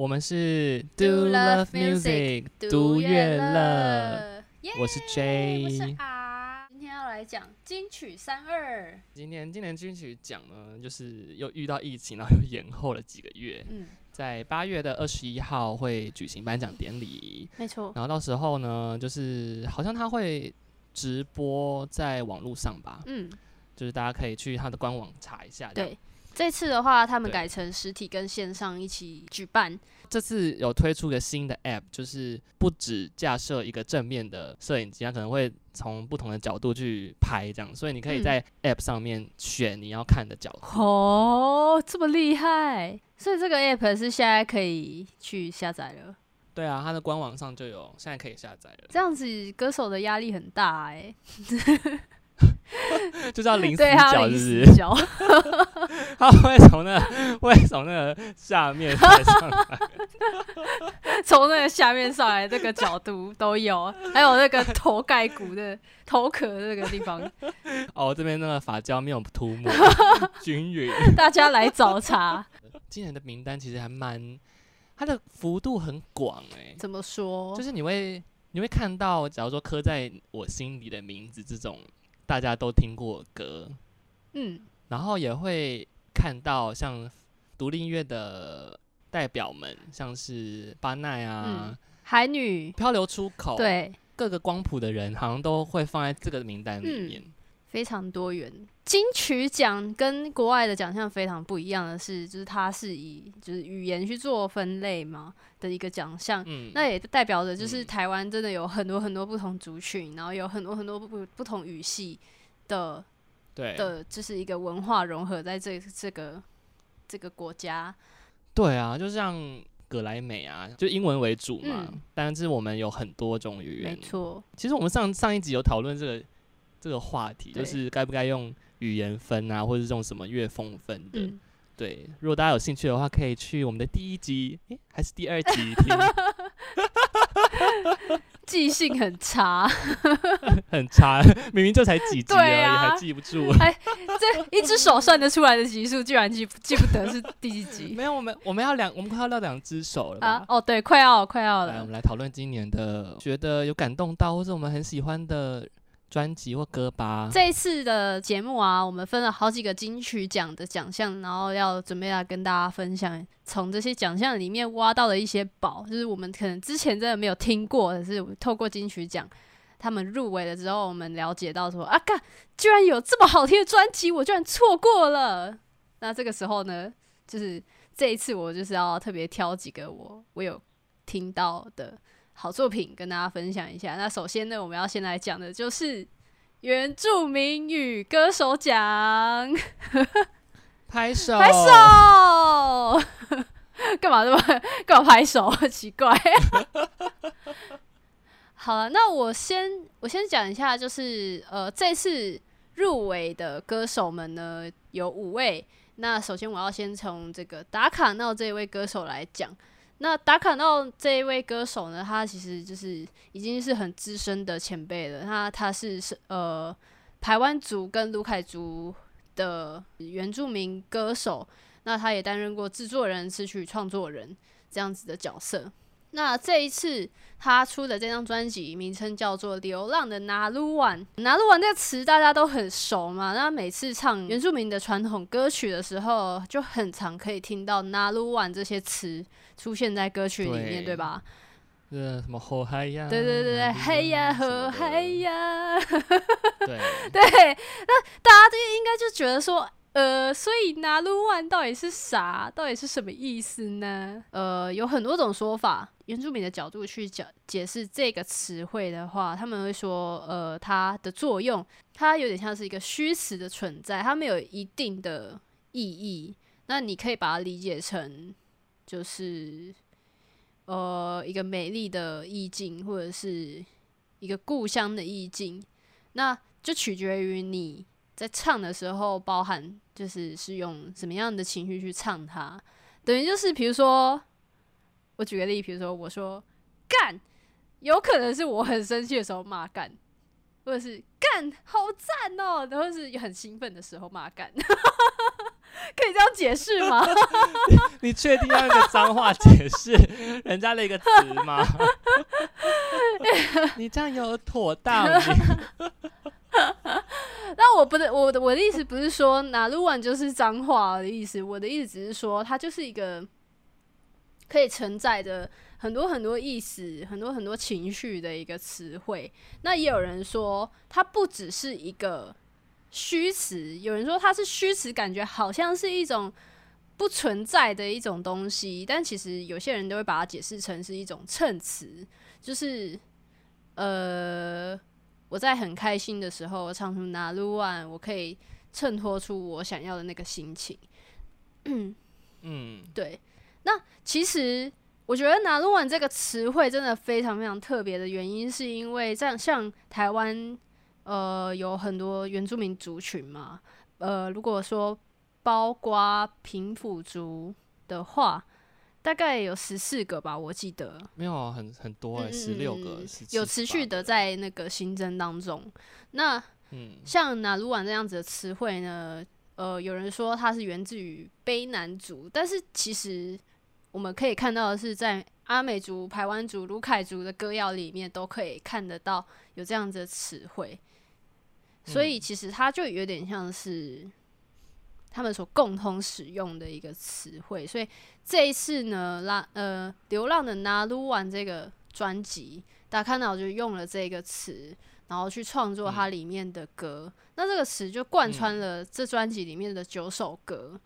我们是 Do Love Music，读读乐乐。我是我是 J。R，今天要来讲金曲三二，今年今年金曲奖呢，就是又遇到疫情，然后又延后了几个月，嗯，在八月的二十一号会举行颁奖典礼，没错，然后到时候呢，就是好像他会直播在网络上吧，嗯，就是大家可以去他的官网查一下。对。这次的话，他们改成实体跟线上一起举办，这次有推出个新的 App，就是不止架设一个正面的摄影机，它可能会从不同的角度去拍，这样，所以你可以嗯在 App 上面选你要看的角度。哦，这么厉害！所以这个 app 是现在可以去下载了。对啊，它的官网上就有，现在可以下载了，这样子歌手的压力很大哎、就叫零死角，有是不是？零死角，它会从那个会从那个下面再上来。从那个下面上来这个角度都有，还有那个 头盖骨的头壳的那个地方，哦，这边那个发胶没有涂抹均匀。大家来找茬。今年的名单其实还蛮，它的幅度很广哎、怎么说？就是你会你会看到，假如说刻在我心里的名字这种大家都听过的歌，嗯，然后也会看到像独立音乐的代表们，像是巴奈啊、嗯海女，漂流出口，，对，各个光谱的人好像都会放在这个名单里嗯。面。非常多元。金曲奖跟国外的奖项非常不一样的是，就是它是以就是语言去做分类嘛的一个奖项。嗯，那也代表着，就是嗯台湾真的有很多很多不同族群，然后有很多很多不不同语系的对的，就是一个文化融合在这这个这个国家。对啊，就像格莱美啊，就英文为主嘛，嗯但是我们有很多种语言没。错，其实我们上上一集有讨论这个这个话题，就是该不该用语言分啊，或者是用什么乐风分的。嗯，对，如果大家有兴趣的话，可以去我们的第一集，诶，还是第二集听，记性很差，很差，明明就才几集而已，啊还记不住。哎这一只手算得出来的集数，居然记不记不得是第几集没有，我们我们要两，我们快要到两只手了吧？？啊哦，对，快要快要来，我们。来讨论今年的觉得有感动到，或者我们很喜欢的专辑或歌吧。这一次的节目啊，我们分了好几个金曲奖的奖项，然后要准备来跟大家分享，从这些奖项里面挖到的一些宝，就是我们可能之前真的没有听过，可是透过金曲奖他们入围了之后，我们了解到说啊，干，居然有这么好听的专辑，我居然错过了。那这个时候呢，就是这一次我就是要特别挑几个我我有听到的好作品跟大家分享一下。那首先呢，我们要先来讲的就是原住民语歌手奖，拍手，拍手！干嘛这么干嘛拍手？奇怪。好了，那我先我先讲一下，就是呃，这次入围的歌手们呢有五位。那首先我要先从这个打卡闹这一位歌手来讲。那达卡闹这一位歌手呢，他其实就是已经是很资深的前辈了。他他是是呃台湾族跟卢凯族的原住民歌手，那他也担任过制作人、词曲创作人这样子的角色。那这一次他出的这张专辑名称叫做《流浪的拿鲁湾》，拿鲁湾这个词大家都很熟嘛。那每次唱原住民的传统歌曲的时候，就很常可以听到拿鲁湾这些词出现在歌曲里面，对对吧？呃，什么后海呀？对对对对，呀什么的和嘿呀，对，对，那大家就应该就觉得说，呃，所以拿鲁湾到底是啥？到底是什么意思呢？呃，有很多种说法。原住民的角度去讲解释这个词汇的话，他们会说，呃，它的作用，它有点像是一个虚词的存在，它没有一定的意义。那你可以把它理解成，就是呃一个美丽的意境，或者是一个故乡的意境。那就取决于你在唱的时候，包含就是是用什么样的情绪去唱它。等于就是，比如说，我举个例，比如说我说干，有可能是我很生气的时候骂干，或者是干好赞哦，然后是很兴奋的时候骂干。可以这样解释吗？你确定要用个脏话解释人家的一个词吗？你这样有妥当？那我不是我的我的意思不是说拿撸完就是脏话的意思，我的意思只是说它就是一个可以承载着很多很多意思、很多很多情绪的一个词汇。那也有人说它不只是一个虚词，有人说它是虚词，感觉好像是一种不存在的一种东西，但其实有些人都会把它解释成是一种衬词，就是呃。我在很开心的时候唱出拿路万，我可以衬托出我想要的那个心情。嗯嗯，对。那其实我觉得拿路万这个词汇真的非常非常特别的原因，是因为这样像台湾呃有很多原住民族群嘛，呃，如果说包括平埔族的话。大概有十四个吧，我记得没有很很多哎，十六个，有持续的在那个新增当中。那嗯，像拿鲁瓦这样子的词汇呢，呃，有人说它是源自于卑南族，但是其实我们可以看到的是，在阿美族、排湾族、卢凯族的歌谣里面都可以看得到有这样子的词汇，所以其实它就有点像是。他们所共同使用的一个词汇，所以这一次呢，拉呃流浪的拿鲁完这个专辑，大家看到就用了这个词，然后去创作它里面的歌。那这个词就贯穿了这专辑里面的九首歌。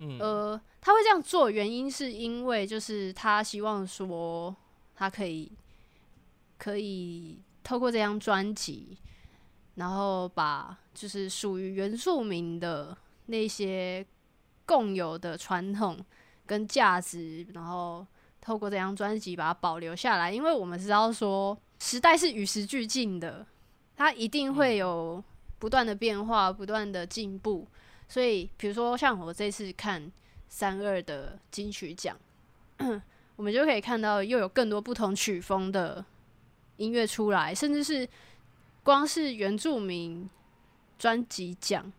嗯，呃，他会这样做，原因是因为就是他希望说，他可以可以透过这张专辑，然后把就是属于原住民的。那些共有的传统跟价值，然后透过这张专辑把它保留下来，因为我们知道说时代是与时俱进的，它一定会有不断的变化、不断的进步。所以，比如说像我这次看三二的金曲奖，我们就可以看到又有更多不同曲风的音乐出来，甚至是光是原住民专辑奖。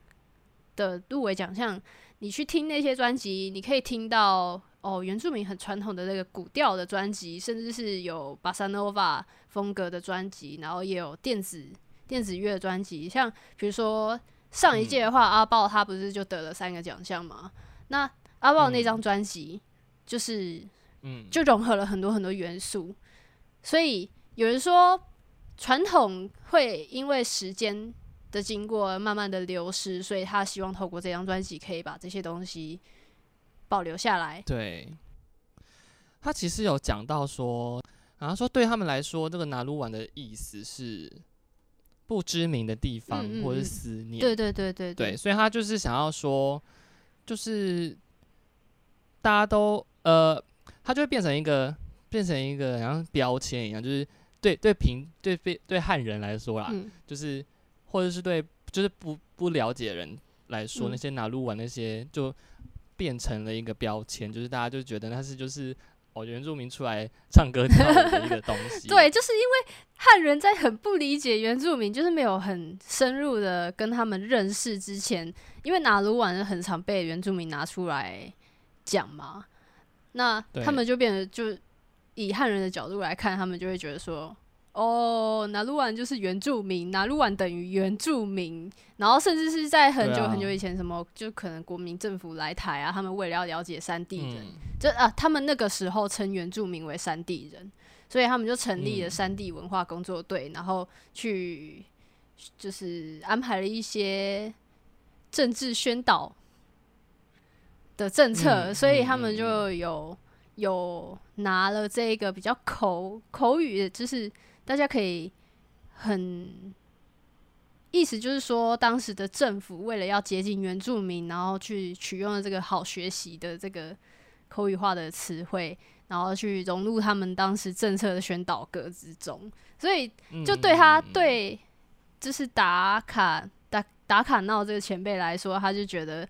的入围奖项，你去听那些专辑，你可以听到哦，原住民很传统的那个古调的专辑，甚至是有巴萨诺瓦风格的专辑，然后也有电子电子乐专辑。像比如说上一届的话，阿豹他不是就得了三个奖项嘛？那阿豹那张专辑就是嗯，就融合了很多很多元素。所以有人说传统会因为时间。的经过慢慢的流失，所以他希望透过这张专辑可以把这些东西保留下来。对，他其实有讲到说，然后说对他们来说，这个拿鲁湾的意思是不知名的地方或者是思念。对对对对对，所以他就是想要说，就是大家都呃，他就会变成一个变成一个像标签一样，就是对对平对对对汉人来说啦，就是。或者是对，就是不不了解人来说，那些拿录完那些就变成了一个标签，就是大家就觉得那是就是哦原住民出来唱歌跳舞的一个东西。对，就是因为汉人在很不理解原住民，就是没有很深入的跟他们认识之前，因为拿鲁完很常被原住民拿出来讲嘛，那他们就变得就以汉人的角度来看，他们就会觉得说。哦，拿鲁湾就是原住民，拿鲁湾等于原住民，然后甚至是在很久很久以前，什么就可能国民政府来台啊，他们为了要了解山地人，就啊，他们那个时候称原住民为山地人，所以他们就成立了山地文化工作队，然后去就是安排了一些政治宣导的政策，所以他们就有有拿了这个比较口口语，就是。大家可以很意思就是说，当时的政府为了要接近原住民，然后去取用了这个好学习的这个口语化的词汇，然后去融入他们当时政策的宣导歌之中。所以，就对他对就是打卡打打卡闹这个前辈来说，他就觉得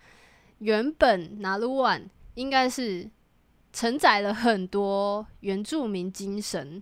原本拿鲁万应该是承载了很多原住民精神。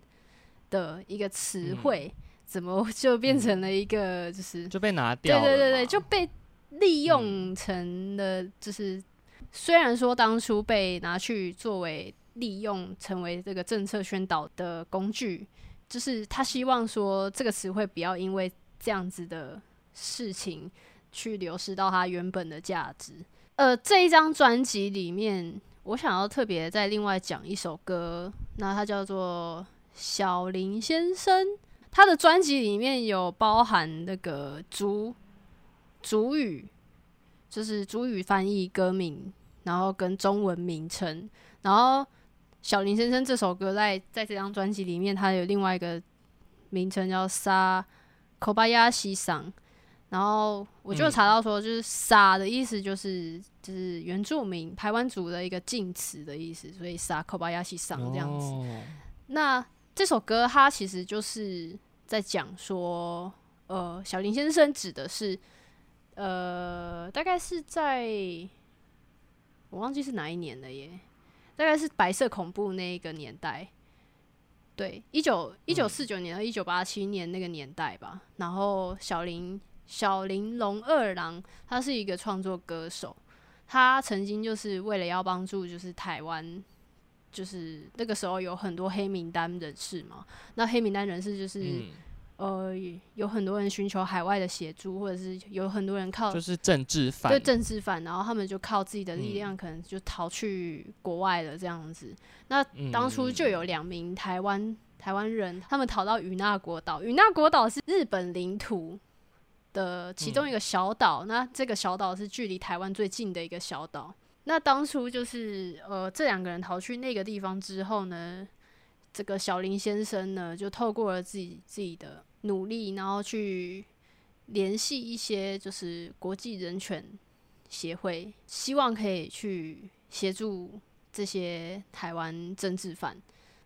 的一个词汇，怎么就变成了一个就是就被拿掉？对对对对，就被利用成了，就是虽然说当初被拿去作为利用成为这个政策宣导的工具，就是他希望说这个词汇不要因为这样子的事情去流失到它原本的价值。呃，这一张专辑里面，我想要特别再另外讲一首歌，那它叫做《小林先生》。他的专辑里面有包含那个主主语，就是主语翻译歌名，然后跟中文名称。然后小林先生这首歌在在这张专辑里面，它有另外一个名称叫沙 Kobayashi 桑。然后我就查到说，就是“撒”的意思就是就是原住民台湾族的一个敬词的意思，所以“撒 Kobayashi 桑”这样子。那这首歌它其实就是在讲说，呃，小林先生指的是，呃，大概是在我忘记是哪一年了耶，大概是白色恐怖那一个年代，对，一九一九四九年到一九八七年那个年代吧。然后小林小林龙二郎他是一个创作歌手，他曾经就是为了要帮助就是台湾。就是那个时候有很多黑名单人士嘛，那黑名单人士就是呃有很多人寻求海外的协助，或者是有很多人靠就是政治犯。对政治犯，然后他们就靠自己的力量，可能就逃去国外了这样子。那当初就有两名台湾台湾人，他们逃到与那国岛，与那国岛是日本领土的其中一个小岛，那这个小岛是距离台湾最近的一个小岛。那当初就是呃，这两个人逃去那个地方之后呢，这个小林先生呢，就透过了自己自己的努力，然后去联系一些就是国际人权协会，希望可以去协助这些台湾政治犯。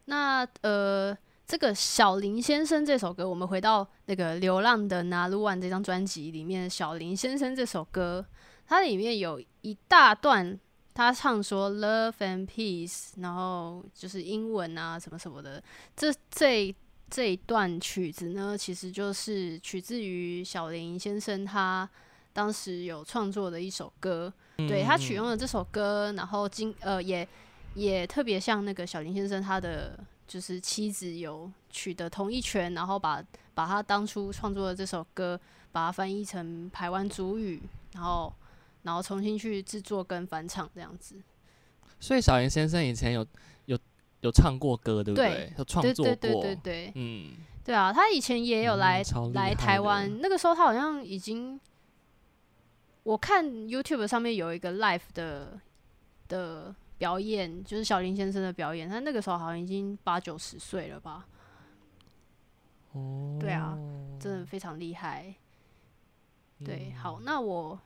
那呃，这个小林先生这首歌，我们回到那个《流浪的拿鲁万》这张专辑里面，小林先生这首歌，它里面有一大段。他唱说 “love and peace”，然后就是英文啊什么什么的。这这这一段曲子呢，其实就是取自于小林先生他当时有创作的一首歌。对他取用了这首歌，然后今呃也也特别像那个小林先生他的就是妻子有取得同意权，然后把把他当初创作的这首歌把它翻译成台湾主语，然后。然后重新去制作跟翻唱这样子，所以小林先生以前有有有唱过歌，对不对？有创作过，对对对对，嗯，对啊，他以前也有来来台湾，那个时候他好像已经，我看 YouTube 上面有一个 Live 的的表演，就是小林先生的表演，他那个时候好像已经八九十岁了吧？哦，对啊，真的非常厉害。对，好，那我。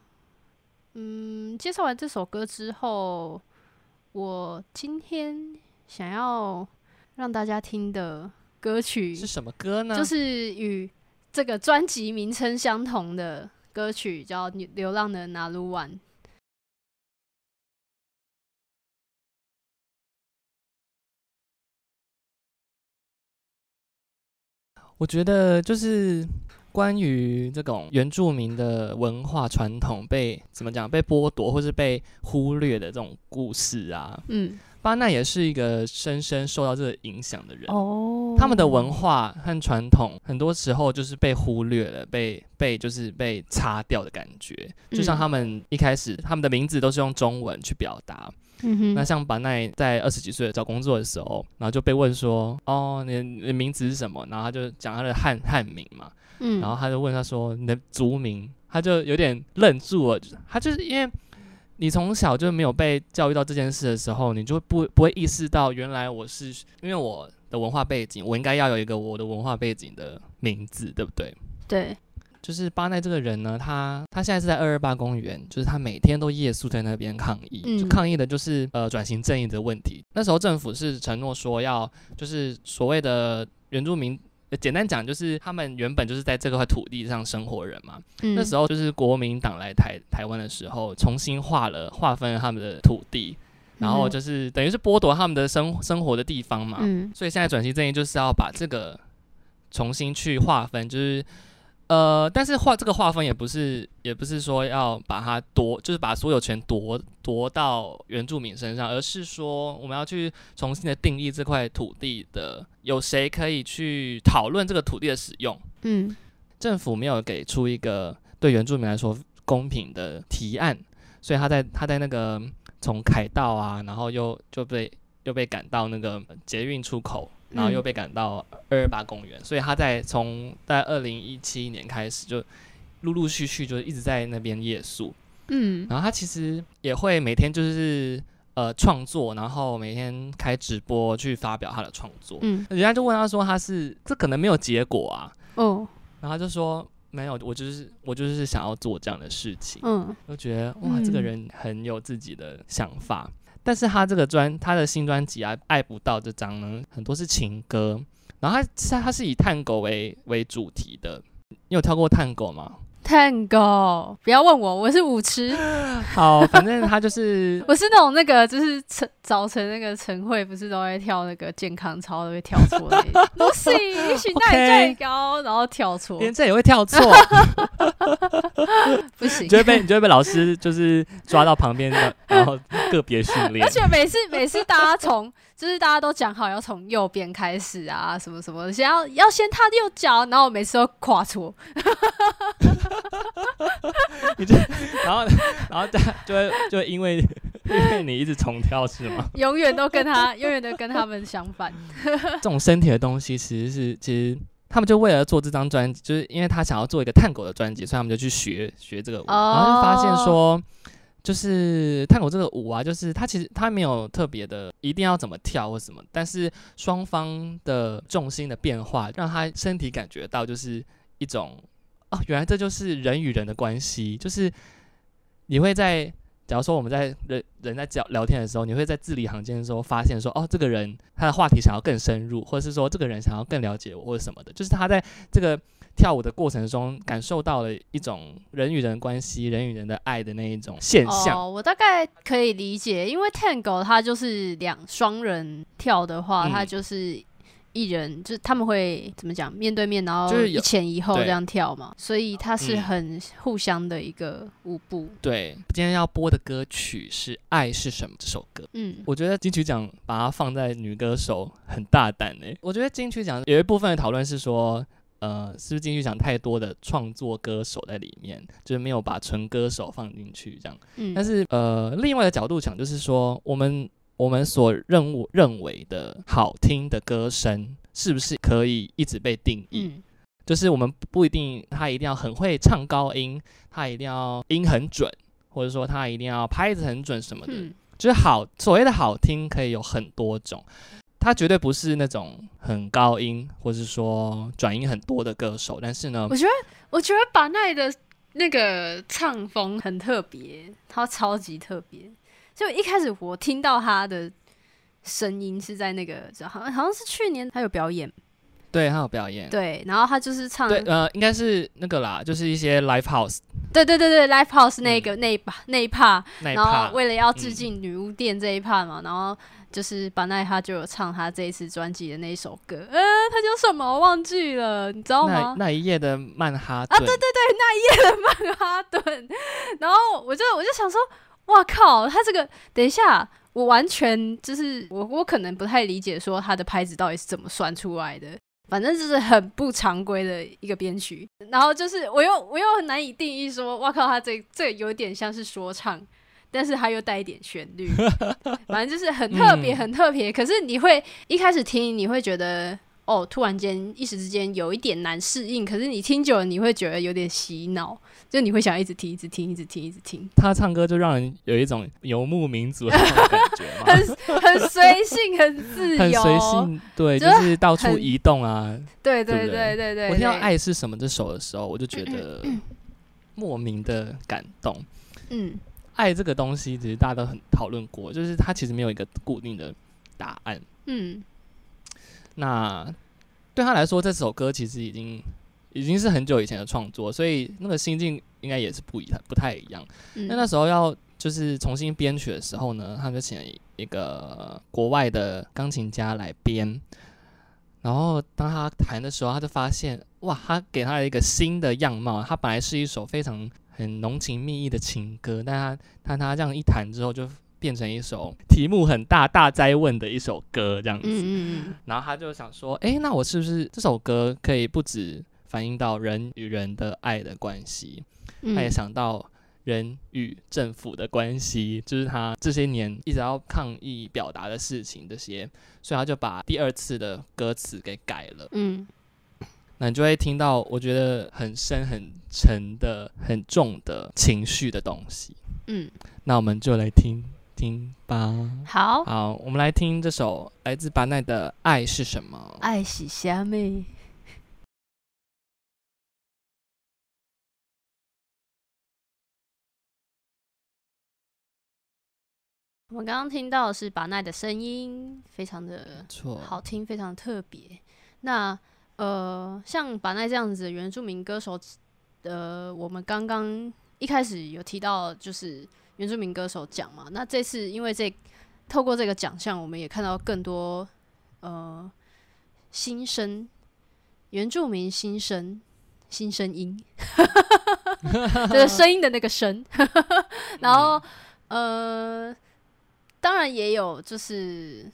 嗯，介绍完这首歌之后，我今天想要让大家听的歌曲是什么歌呢？就是与这个专辑名称相同的歌曲，叫《流浪的拿鲁万》。我觉得就是。关于这种原住民的文化传统被怎么讲被剥夺或是被忽略的这种故事啊，嗯，巴奈也是一个深深受到这个影响的人哦。他们的文化和传统很多时候就是被忽略了，被被就是被擦掉的感觉。就像他们一开始他们的名字都是用中文去表达。那像巴奈在二十几岁找工作的时候，然后就被问说：“哦，你的名字是什么？”然后他就讲他的汉汉名嘛。嗯，然后他就问他说：“你的族名？”他就有点愣住了。他就是因为你从小就没有被教育到这件事的时候，你就不不会意识到，原来我是因为我的文化背景，我应该要有一个我的文化背景的名字，对不对？对。就是巴奈这个人呢，他他现在是在二二八公园，就是他每天都夜宿在那边抗议，就抗议的就是呃转型正义的问题。那时候政府是承诺说要就是所谓的原住民。简单讲，就是他们原本就是在这块土地上生活人嘛。那时候就是国民党来台台湾的时候，重新划了划分了他们的土地，然后就是等于是剥夺他们的生生活的地方嘛。所以现在转型正义就是要把这个重新去划分，就是呃，但是划这个划分也不是，也不是说要把它夺，就是把所有权夺夺到原住民身上，而是说我们要去重新的定义这块土地的，有谁可以去讨论这个土地的使用。嗯政府没有给出一个对原住民来说公平的提案，所以他在他在那个从凯道啊，然后又就被又被赶到那个捷运出口，然后又嗯。被赶到二二八公园，所以他在从在二零一七年开始就陆陆续续就一直在那边夜宿，嗯。然后他其实也会每天就是呃创作，然后每天开直播去发表他的创作。嗯。人家就问他说他是这可能没有结果啊，哦。然后他就说没有，我就是我就是想要做这样的事情，嗯。就觉得哇，这个嗯。人很有自己的想法。但是他这个专他的新专辑啊，《爱不到》这张呢，很多是情歌，然后他他他是以探狗为为主题的。你有跳过探狗吗？，Tango，不要问我，我是舞痴，好，反正他就是 我是那种那个就是晨早晨那个晨会不是都会跳那个健康操都会跳错 那一种，不行，许那 OK 最高，然后跳错，连这也会跳错，不行。你。就会被你就会被老师就是抓到旁边的，然后个别训练。而。且每次每次大家从就是大家都讲好要从右边开始啊，什么什么，先要要先踏右脚，然后我每次都跨错，你就然后然后大家就会就会因为因为你一直重跳是吗？永远都跟他永远都跟他们相反。这种身体的东西其实是其实。他们就为了做这张专辑，就是因为他想要做一个探狗的专辑，所以他们就去学学这个舞，然后就发现说，就是探狗这个舞啊，就是他其实他没有特别的一定要怎么跳或什么，但是双方的重心的变化，让他身体感觉到就是一种哦，原来这就是人与人的关系，就是你会在。假如说我们在人人在聊聊天的时候，你会在字里行间的时候发现说，哦，这个人他的话题想要更深入，或者是说这个人想要更了解我或者什么的，就是他在这个跳舞的过程中感受到了一种人与人关系、人与人的爱的那一种现象。哦，我大概可以理解，因为 Tango 它就是两双人跳的话，嗯它就是一人，就是他们会怎么讲，面对面，然后就是有一前一后对。这样跳嘛，所以它是嗯。很互相的一个舞步。对，今天要播的歌曲是《爱是什么》这首歌。嗯，我觉得金曲奖把它放在女歌手很大胆诶、我觉得金曲奖有一部分的讨论是说，呃，是不是金曲奖太多的创作歌手在里面，就是没有把纯歌手放进去这样。嗯，但是呃，另外的角度讲，就是说我们我们所认为认为的好听的歌声，是不是可以一直被定义？嗯就是我们不一定他一定要很会唱高音，他一定要音很准，或者说他一定要拍子很准什么的。嗯就是好所谓的好听可以有很多种，他绝对不是那种很高音或是说转音很多的歌手，但是呢我，觉得我觉得把奈的那个唱风很特别，他超级特别。就一开始我听到他的声音是在那个，好像好像是去年他有表演，对他有表演，对，然后他就是唱对呃，应该是那个啦，就是一些 live house 对对对对，Live House 那个、那一把那一 part，然后，为了要致敬女巫店这一 part 嘛，然后就是巴奈他就有唱他这一次专辑的那一首歌，呃，他叫什么？我忘记了，你知道吗？那一夜的曼哈啊，对对对，那一夜的曼哈顿，然后我就我就想说，哇靠，他这个等一下。我完全就是我，我可能不太理解说他的拍子到底是怎么算出来的，反正就是很不常规的一个编曲。然后就是我又我又很难以定义说，哇靠，他这 这有点像是说唱，但是他又带一点旋律，反正就是很特别，嗯很特别。可是你会一开始听，你会觉得哦，突然间一时之间有一点难适应，可是你听久了，你会觉得有点洗脑，就你会想一直听，一直听，一直听，一直听，他唱歌就让人有一种游牧民族的 那种感觉嘛，很随性，很自由，很随。性，对，就就是是到处移动啊。对对对不对对对对，我听到《爱是什么》这首的时候，我就觉得莫名的感动。嗯爱这个东西，其实大家都很讨论过，就是它其实没有一个固定的答案。嗯那对他来说，这首歌其实已经已经是很久以前的创作，所以那个心境应该也是不一不太一样。嗯，那那时候要就是重新编曲的时候呢，他就请了一个国外的钢琴家来编。然后当他弹的时候，他就发现哇，他给他一个新的样貌。他本来是一首非常很浓情蜜意的情歌，但他但他这样一弹之后，就变成一首题目很大、大灾问的一首歌这样子。嗯嗯嗯，然后他就想说，诶，那我是不是这首歌可以不止反映到人与人的爱的关系？嗯他也想到人与政府的关系，就是他这些年一直要抗议表达的事情，这些，所以他就把第二次的歌词给改了。嗯那你就会听到，我觉得很深、很沉的、很重的情绪的东西。嗯，那我们就来听听吧。好，好，我们来听这首来自巴奈的《爱是什么》。爱是虾妹。我们刚刚听到的是巴奈的声音，非常的错，好听，非常特别。那呃，像巴奈这样子的原住民歌手，呃，我们刚刚一开始有提到，就是原住民歌手奖嘛。那这次因为这透过这个奖项，我们也看到更多呃新生原住民新生新声音，就是声音的那个声。然后呃，当然也有就是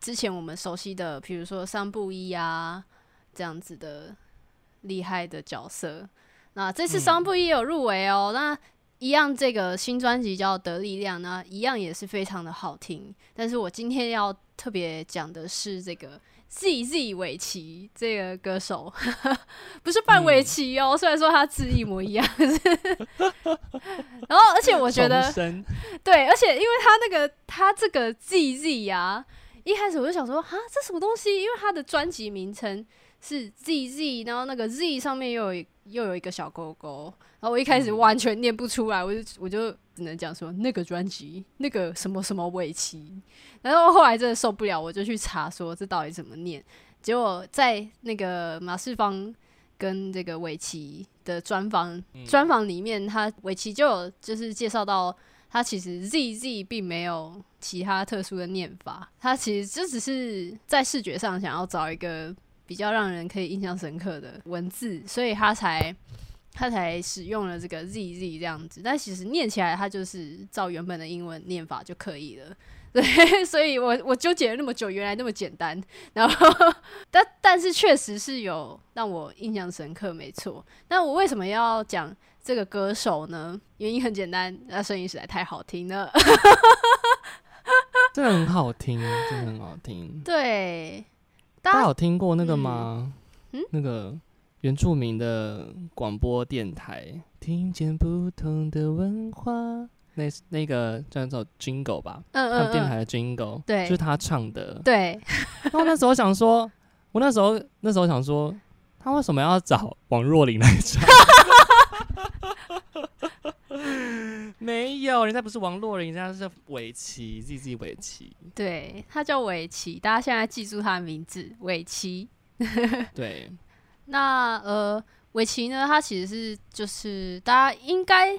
之前我们熟悉的，比如说桑布伊啊这样子的厉害的角色。那这次嗯桑布伊也有入围哦，那一样这个新专辑叫《得力量》，呢一样也是非常的好听。但是我今天要特别讲的是这个 Z Z 韦奇这个歌手，不是范玮琪哦，虽然说他字一模一样，然后而且我觉得对，而且因为他那个他这个 Z Z 呀、一开始我就想说，啊，这什么东西？因为他的专辑名称是 Z Z，然后那个 Z 上面又有一又有一个小勾勾，然后我一开始完全念不出来，我就我就只能讲说那个专辑那个什么什么尾期，然后后来真的受不了，我就去查说这到底怎么念，结果在那个马世芳跟这个尾崎的专访专访里面，他尾崎就有就是介绍到。他其实 Z Z 并没有其他特殊的念法，他其实就只是在视觉上想要找一个比较让人可以印象深刻的文字，所以他才他才使用了这个 Z Z 这样子。但其实念起来，它就是照原本的英文念法就可以了。对，所以我我纠结了那么久，原来那么简单。然后，但但是确实是有让我印象深刻，没错。那我为什么要讲这个歌手呢？原因很简单，那声音实在太好听了。真的很好听，真的很好听。对，大家有听过那个吗？嗯那个原住民的广播电台，听见不同的文化，那那个叫做 Jingle 吧，嗯嗯嗯，他们电台的 Jingle，对就是他唱的。对，然后那时候想说，我那时候那时候想说，他为什么要找王若琳来唱？没有，人家不是王洛琳，人家是围棋，Z Z 围棋。对，他叫尾奇，大家现在记住他的名字，尾奇。对，那呃，尾奇呢，他其实是就是大家应该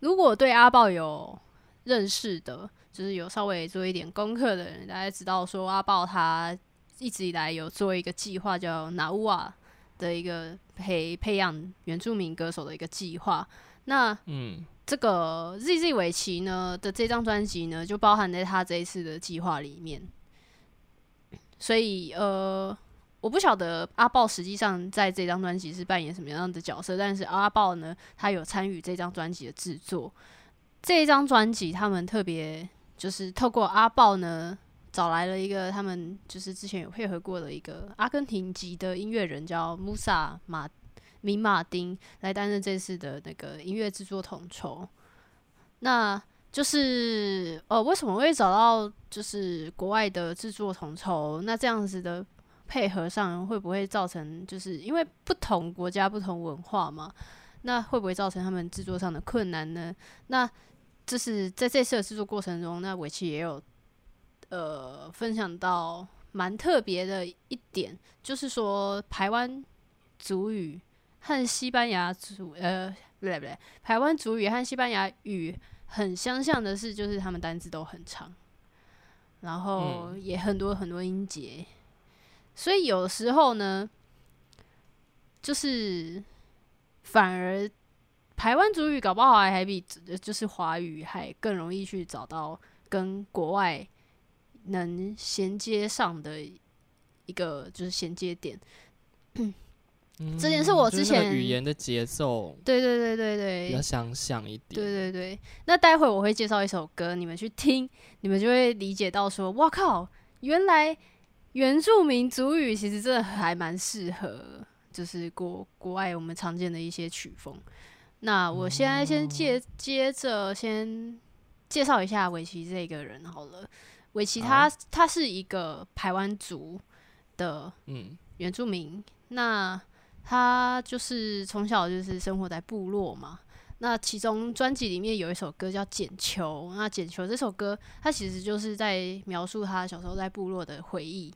如果对阿豹有认识的，就是有稍微做一点功课的人，大家知道说阿豹他一直以来有做一个计划叫拿乌瓦的一个培培养原住民歌手的一个计划。那嗯，这个 Z Z 尾崎呢的这张专辑呢，就包含在他这一次的计划里面。所以呃，我不晓得阿豹实际上在这张专辑是扮演什么样的角色，但是阿豹呢，他有参与这张专辑的制作。这一张专辑，他们特别就是透过阿豹呢，找来了一个他们就是之前有配合过的一个阿根廷籍的音乐人，叫穆萨马明马丁来担任这次的那个音乐制作统筹。那就是呃，为什么会找到就是国外的制作统筹？那这样子的配合上会不会造成就是因为不同国家不同文化嘛？那会不会造成他们制作上的困难呢？那就是在这次的制作过程中，那尾崎也有呃分享到蛮特别的一点，就是说台湾族语和西班牙族呃不对不对，台湾族语和西班牙语很相像的是，就是他们单字都很长，然后也很多很多音节，所以有时候呢，就是反而台湾族语搞不好还还比就是华语还更容易去找到跟国外能衔接上的一个就是衔接点。这件是我之前语言的节奏，对对对对对，比较相像一点。对对对，那待会我会介绍一首歌，你们去听，你们就会理解到说，哇靠，原来原住民族语其实真的还蛮适合，就是国国外我们常见的一些曲风。那我现在先接接着先介绍一下围棋这个人好了。围棋他他是一个台湾族的嗯原住民，那。他就是从小就是生活在部落嘛，那其中专辑里面有一首歌叫《捡球》，那《捡球》这首歌，他其实就是在描述他小时候在部落的回忆。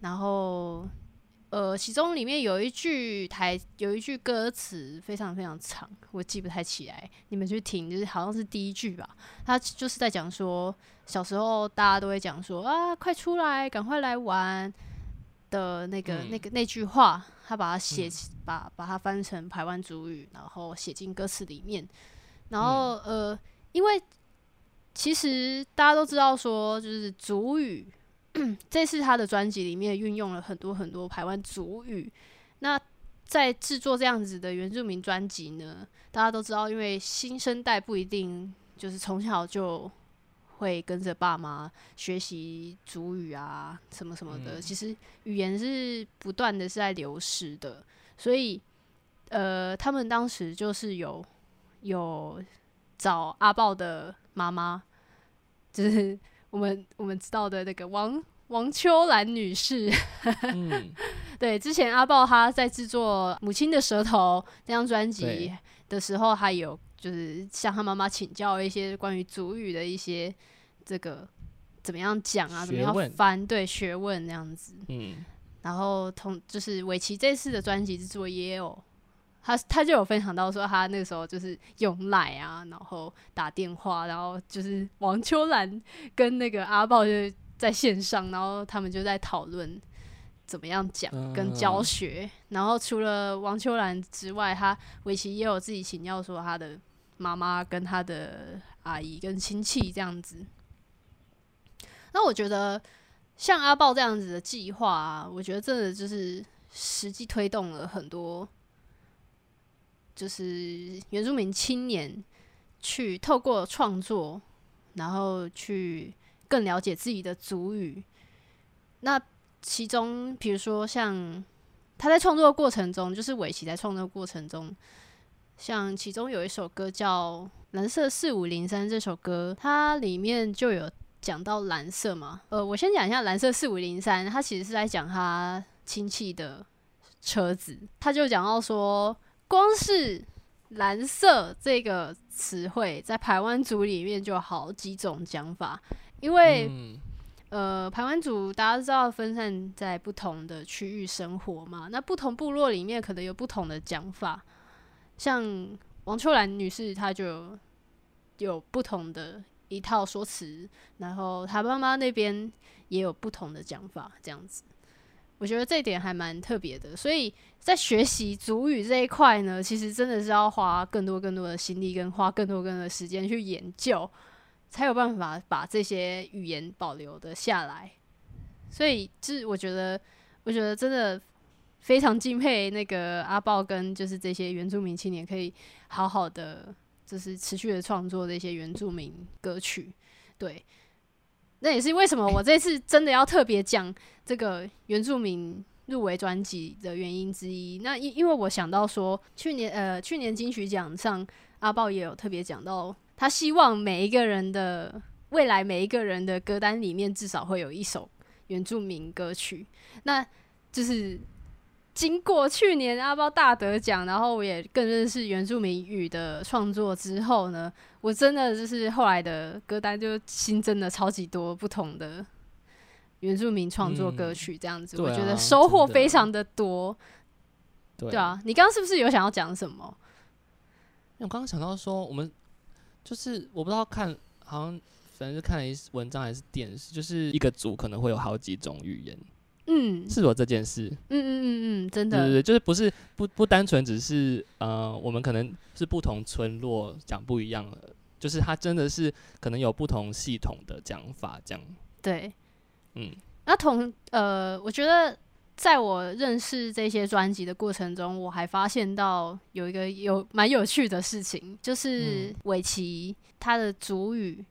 然后，呃，其中里面有一句台有一句歌词非常非常长，我记不太起来，你们去听，就是好像是第一句吧。他就是在讲说，小时候大家都会讲说啊，快出来，赶快来玩。的那个、那个、那句话，他把它写，把把它翻成台湾主语，然后写进歌词里面。然后呃，因为其实大家都知道说，就是主语，这次他的专辑里面运用了很多很多台湾主语。那在制作这样子的原住民专辑呢，大家都知道，因为新生代不一定就是从小就。会跟着爸妈学习主语啊，什么什么的。其实语言是不断的是在流失的，所以呃，他们当时就是有有找阿豹的妈妈，就是我们我们知道的那个王王秋兰女士。嗯，对，之前阿豹他在制作《母亲的舌头》那张专辑的时候，还有就是向他妈妈请教一些关于主语的一些。这个怎么样讲啊？怎么样翻？对，学问那样子。嗯，然后同就是围棋这次的专辑制作也有，他他就有分享到说，他那个时候就是用赖啊，然后打电话，然后就是王秋兰跟那个阿豹就在线上，然后他们就在讨论怎么样讲跟教学。然后除了王秋兰之外，他围棋也有自己请教说他的妈妈跟他的阿姨跟亲戚这样子。那我觉得像阿豹这样子的计划，我觉得真的就是实际推动了很多，就是原住民青年去透过创作，然后去更了解自己的族语。那其中，比如说像他在创作过程中，就是尾期在创作过程中，像其中有一首歌叫《蓝色四五零三》这首歌，它里面就有。讲到蓝色嘛，呃，我先讲一下蓝色四五零三，它其实是在讲他亲戚的车子，他就讲到说，光是蓝色这个词汇在台湾族里面就有好几种讲法，因为呃，台湾族大家知道分散在不同的区域生活嘛，那不同部落里面可能有不同的讲法，像王秋兰女士她就有不同的。一套说辞，然后她妈妈那边也有不同的讲法，这样子，我觉得这一点还蛮特别的。所以在学习主语这一块呢，其实真的是要花更多更多的心力，跟花更多更多的时间去研究，才有办法把这些语言保留的下来。所以，这我觉得，我觉得真的非常敬佩那个阿豹跟就是这些原住民青年，可以好好的。就是持续的创作这些原住民歌曲，对，那也是为什么我这次真的要特别讲这个原住民入围专辑的原因之一。那因因为我想到说，去年呃去年金曲奖上阿豹也有特别讲到，他希望每一个人的未来每一个人的歌单里面至少会有一首原住民歌曲，那就是。经过去年阿包大得奖，然后我也更认识原住民语的创作之后呢，我真的就是后来的歌单就新增了超级多不同的原住民创作歌曲，这样子，我觉得收获非常的多。对啊，你刚刚是不是有想要讲什么？我刚刚想到说，我们就是我不知道看，好像反正是看了一文章还是电视，就是一个组可能会有好几种语言。嗯嗯是有这件事。嗯嗯嗯嗯，真的，对对对，就是不是不不单纯只是呃，我们可能是不同村落讲不一样的，就是它真的是可能有不同系统的讲法，这样。对，嗯那同呃，我觉得在我认识这些专辑的过程中，我还发现到有一个有蛮有趣的事情，就是嗯尾崎他的主语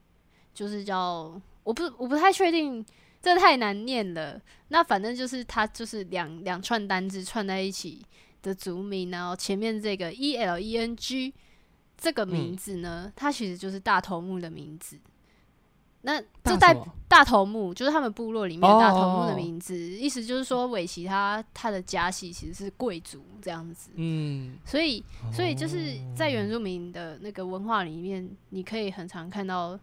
就是叫我不我不太确定，这太难念了。那反正就是他就是两两串单字串在一起的族名，然后前面这个 E L E N G 这个名嗯字呢，它其实就是大头目的名字。那这代大头目就是他们部落里面大头目的哦名字，意思就是说尾崎他他的家系其实是贵族这样子，嗯，所以所以就是在原住民的那个文化里面，你可以很常看到。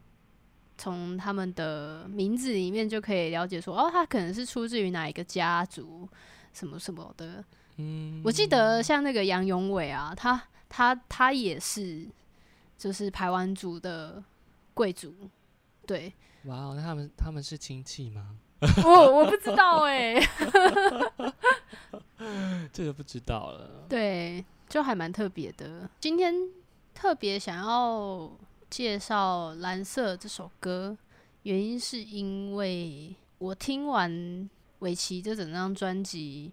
从他们的名字里面就可以了解说，哦，他可能是出自于哪一个家族，什么什么的。嗯，我记得像那个杨永伟啊，他他他也是，就是排湾族的贵族，对，哇哦，那他们他们是亲戚吗？我我不知道哎、这个不知道了。对，就还蛮特别的。今天特别想要介绍《蓝色》这首歌，原因是因为我听完尾崎这整张专辑，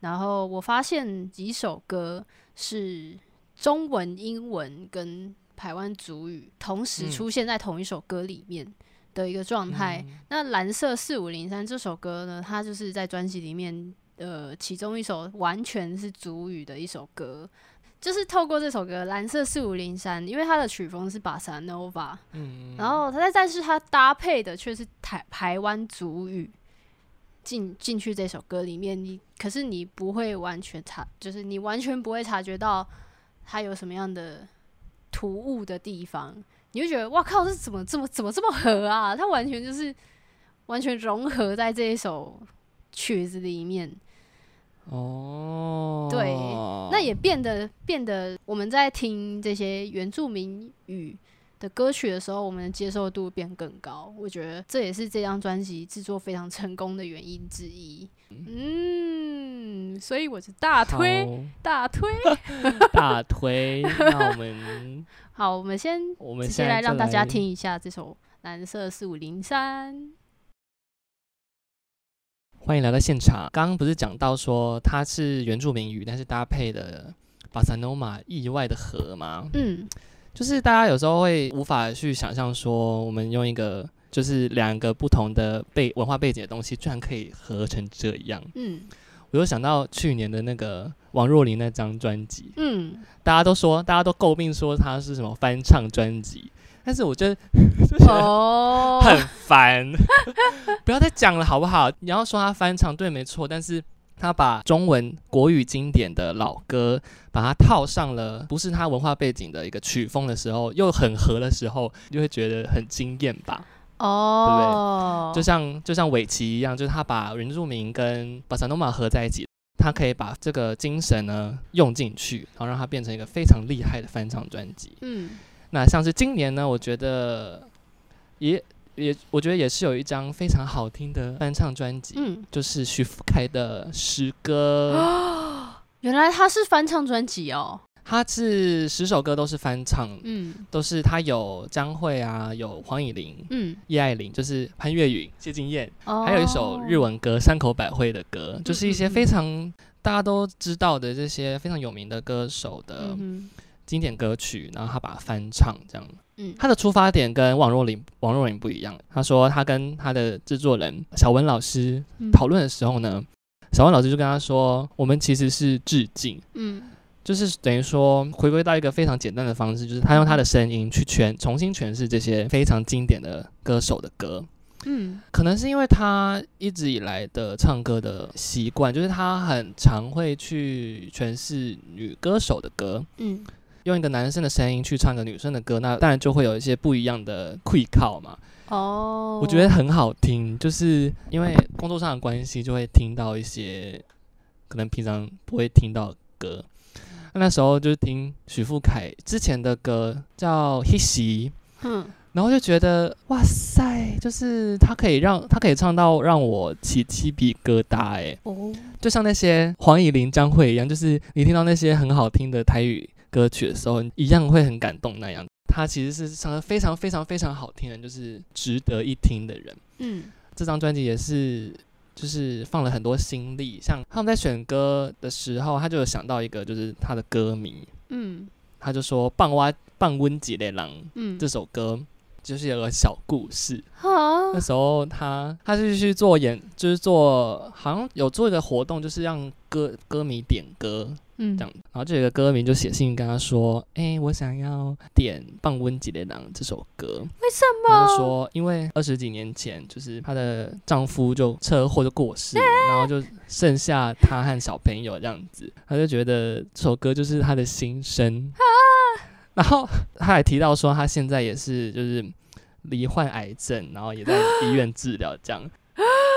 然后我发现几首歌是中文、英文跟台湾族语同时嗯。出现在同一首歌里面的一个状态。嗯。那蓝色四五零三这首歌呢，它就是在专辑里面呃其中一首完全是主语的一首歌，就是透过这首歌《蓝色四五零三》，因为它的曲风是巴萨诺瓦，嗯，然后它在但是它搭配的却是台台湾族语进进去这首歌里面，你可是你不会完全察，就是你完全不会察觉到它有什么样的突兀的地方，你就觉得哇靠，这怎么这么怎么这么合啊？它完全就是完全融合在这一首曲子里面。哦，对那也变得变得，我们在听这些原住民语的歌曲的时候，我们的接受度变更高。我觉得这也是这张专辑制作非常成功的原因之一。嗯，所以我是大推大推。大推。那我们好，我们先我们直现在就接来让大家听一下这首《蓝色四五零三》。欢迎来到现场。刚刚不是讲到说它是原住民语，但是搭配的巴萨诺玛意外的和吗？嗯就是大家有时候会无法去想象说，我们用一个就是两个不同的背文化背景的东西，居然可以合成这样。嗯我又想到去年的那个王若琳那张专辑，嗯，大家都说，大家都诟病说它是什么翻唱专辑，但是我觉得 哦，很烦，不要再讲了好不好？你要说他翻唱，对，没错，但是他把中文国语经典的老歌，把它套上了不是他文化背景的一个曲风的时候，又很合的时候，你就会觉得很惊艳吧？哦，就像就像尾崎一样，就是他把原住民跟巴萨诺马合在一起。他可以把这个精神呢用进去，然后让它变成一个非常厉害的翻唱专辑。嗯那像是今年呢，我觉得也也，我觉得也是有一张非常好听的翻唱专辑，嗯，就是徐福凯的诗歌，原来他是翻唱专辑哦。他是十首歌都是翻唱，嗯。都是他有张惠啊，有黄以玲、嗯，叶爱玲，就是潘越云、谢金燕，哦。还有一首日文歌山口百惠的歌，就是一些非常大家都知道的这些非常有名的歌手的嗯经典歌曲，然后他把它翻唱这样。嗯他的出发点跟王若琳王若琳不一样。他说他跟他的制作人小文老师哼讨论的时候呢，小文老师就跟他说，我们其实是致敬，嗯就是等于说回归到一个非常简单的方式，就是他用他的声音去诠重新诠释这些非常经典的歌手的歌。嗯可能是因为他一直以来的唱歌的习惯，就是他很常会去诠释女歌手的歌，嗯用一个男生的声音去唱个女生的歌，那当然就会有一些不一样的会靠嘛。哦，我觉得很好听，就是因为工作上的关系，就会听到一些可能平常不会听到的歌。那那时候就是听许富凯之前的歌叫《Hissy》，嗯然后就觉得哇塞，就是他可以让他可以唱到让我起鸡皮疙瘩哎，哦，就像那些黄以玲、张惠一样，就是你听到那些很好听的台语歌曲的时候，一样会很感动那样。他其实是唱的非常非常非常好听的，就是值得一听的人。嗯这张专辑也是，就是放了很多心力。像他们在选歌的时候，他就有想到一个，就是他的歌迷，嗯他就说“棒蛙棒温几的狼”嗯，这首歌，就是有个小故事。啊那时候他他是去做演，就是做好像有做一个活动，就是让歌歌迷点歌嗯这样。然后就有一个歌迷就写信跟他说：“哎、我想要点《棒温吉雷郎》这首歌。”为什然后么？说，因为二十几年前，就是她的丈夫就车祸就过世了，然后就剩下她和小朋友这样子，她就觉得这首歌就是她的心声。然后他还提到说，他现在也是就是罹患癌症，然后也在医院治疗这样。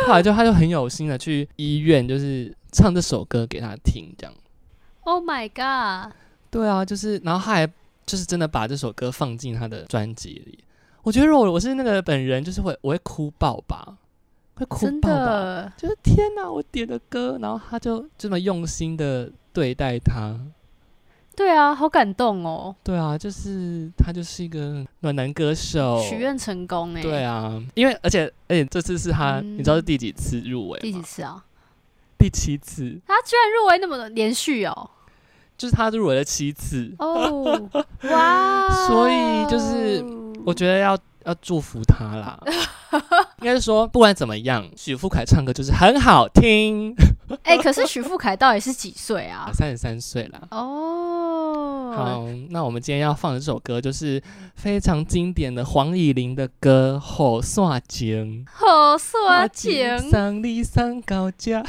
后来就他就很有心的去医院，就是唱这首歌给他听，这样。Oh my god！对啊，就是，然后他还就是真的把这首歌放进他的专辑里。我觉得如果我是那个本人，就是会我会哭爆吧，会哭爆吧。的，就是天哪，我点的歌，然后他就这么用心的对待他。对啊，好感动哦，对啊，就是他就是一个暖男歌手。许愿成功哎。对啊，因为而且而且这次是他，嗯你知道是第几次入围？第几次啊？第七次，他居然入围那么连续哦！就是他入围了七次。哦，哇！所以就是我觉得要要祝福他啦，应该是说不管怎么样，许富凯唱歌就是很好听。哎、可是许富凯到底是几岁啊？三十三岁啦。哦，好，那我们今天要放的这首歌就是非常经典的黄以玲的歌《好煞情》。好刷情，上你上高架，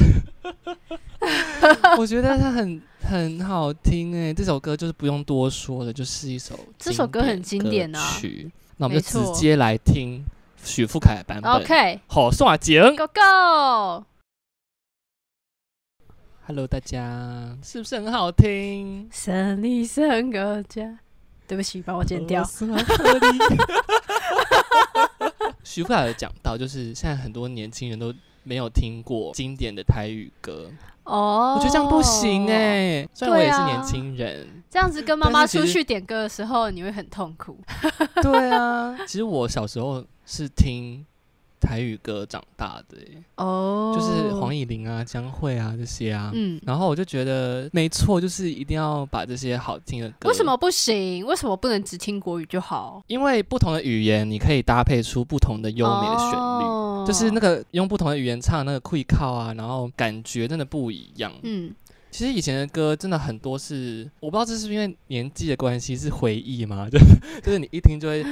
我觉得它很很好听哎，这首歌就是不用多说了，就是一首这首歌很经典啊歌曲。那我们就直接来听许富凯的版本。OK，Go 好煞情。Go！Hello，大家是不是很好听？胜利胜个家，对不起，把我剪掉徐 富凯有讲到，就是现在很多年轻人都没有听过经典的台语歌，哦，我觉得这样不行哎、虽然我也是年轻人，这样子跟妈妈出去点歌的时候，你会很痛苦。对啊，其实我小时候是听台语歌长大的、欸，哦就是黄以玲啊、江蕙啊这些啊。嗯，然后我就觉得没错，就是一定要把这些好听的歌。为什么？不行？为什么不能只听国语就好？因为不同的语言，你可以搭配出不同的优美的旋律。哦就是那个用不同的语言唱那个会靠啊，然后感觉真的不一样。嗯，其实以前的歌真的很多是，我不知道这是不是因为年纪的关系，是回忆吗？就就是你一听就会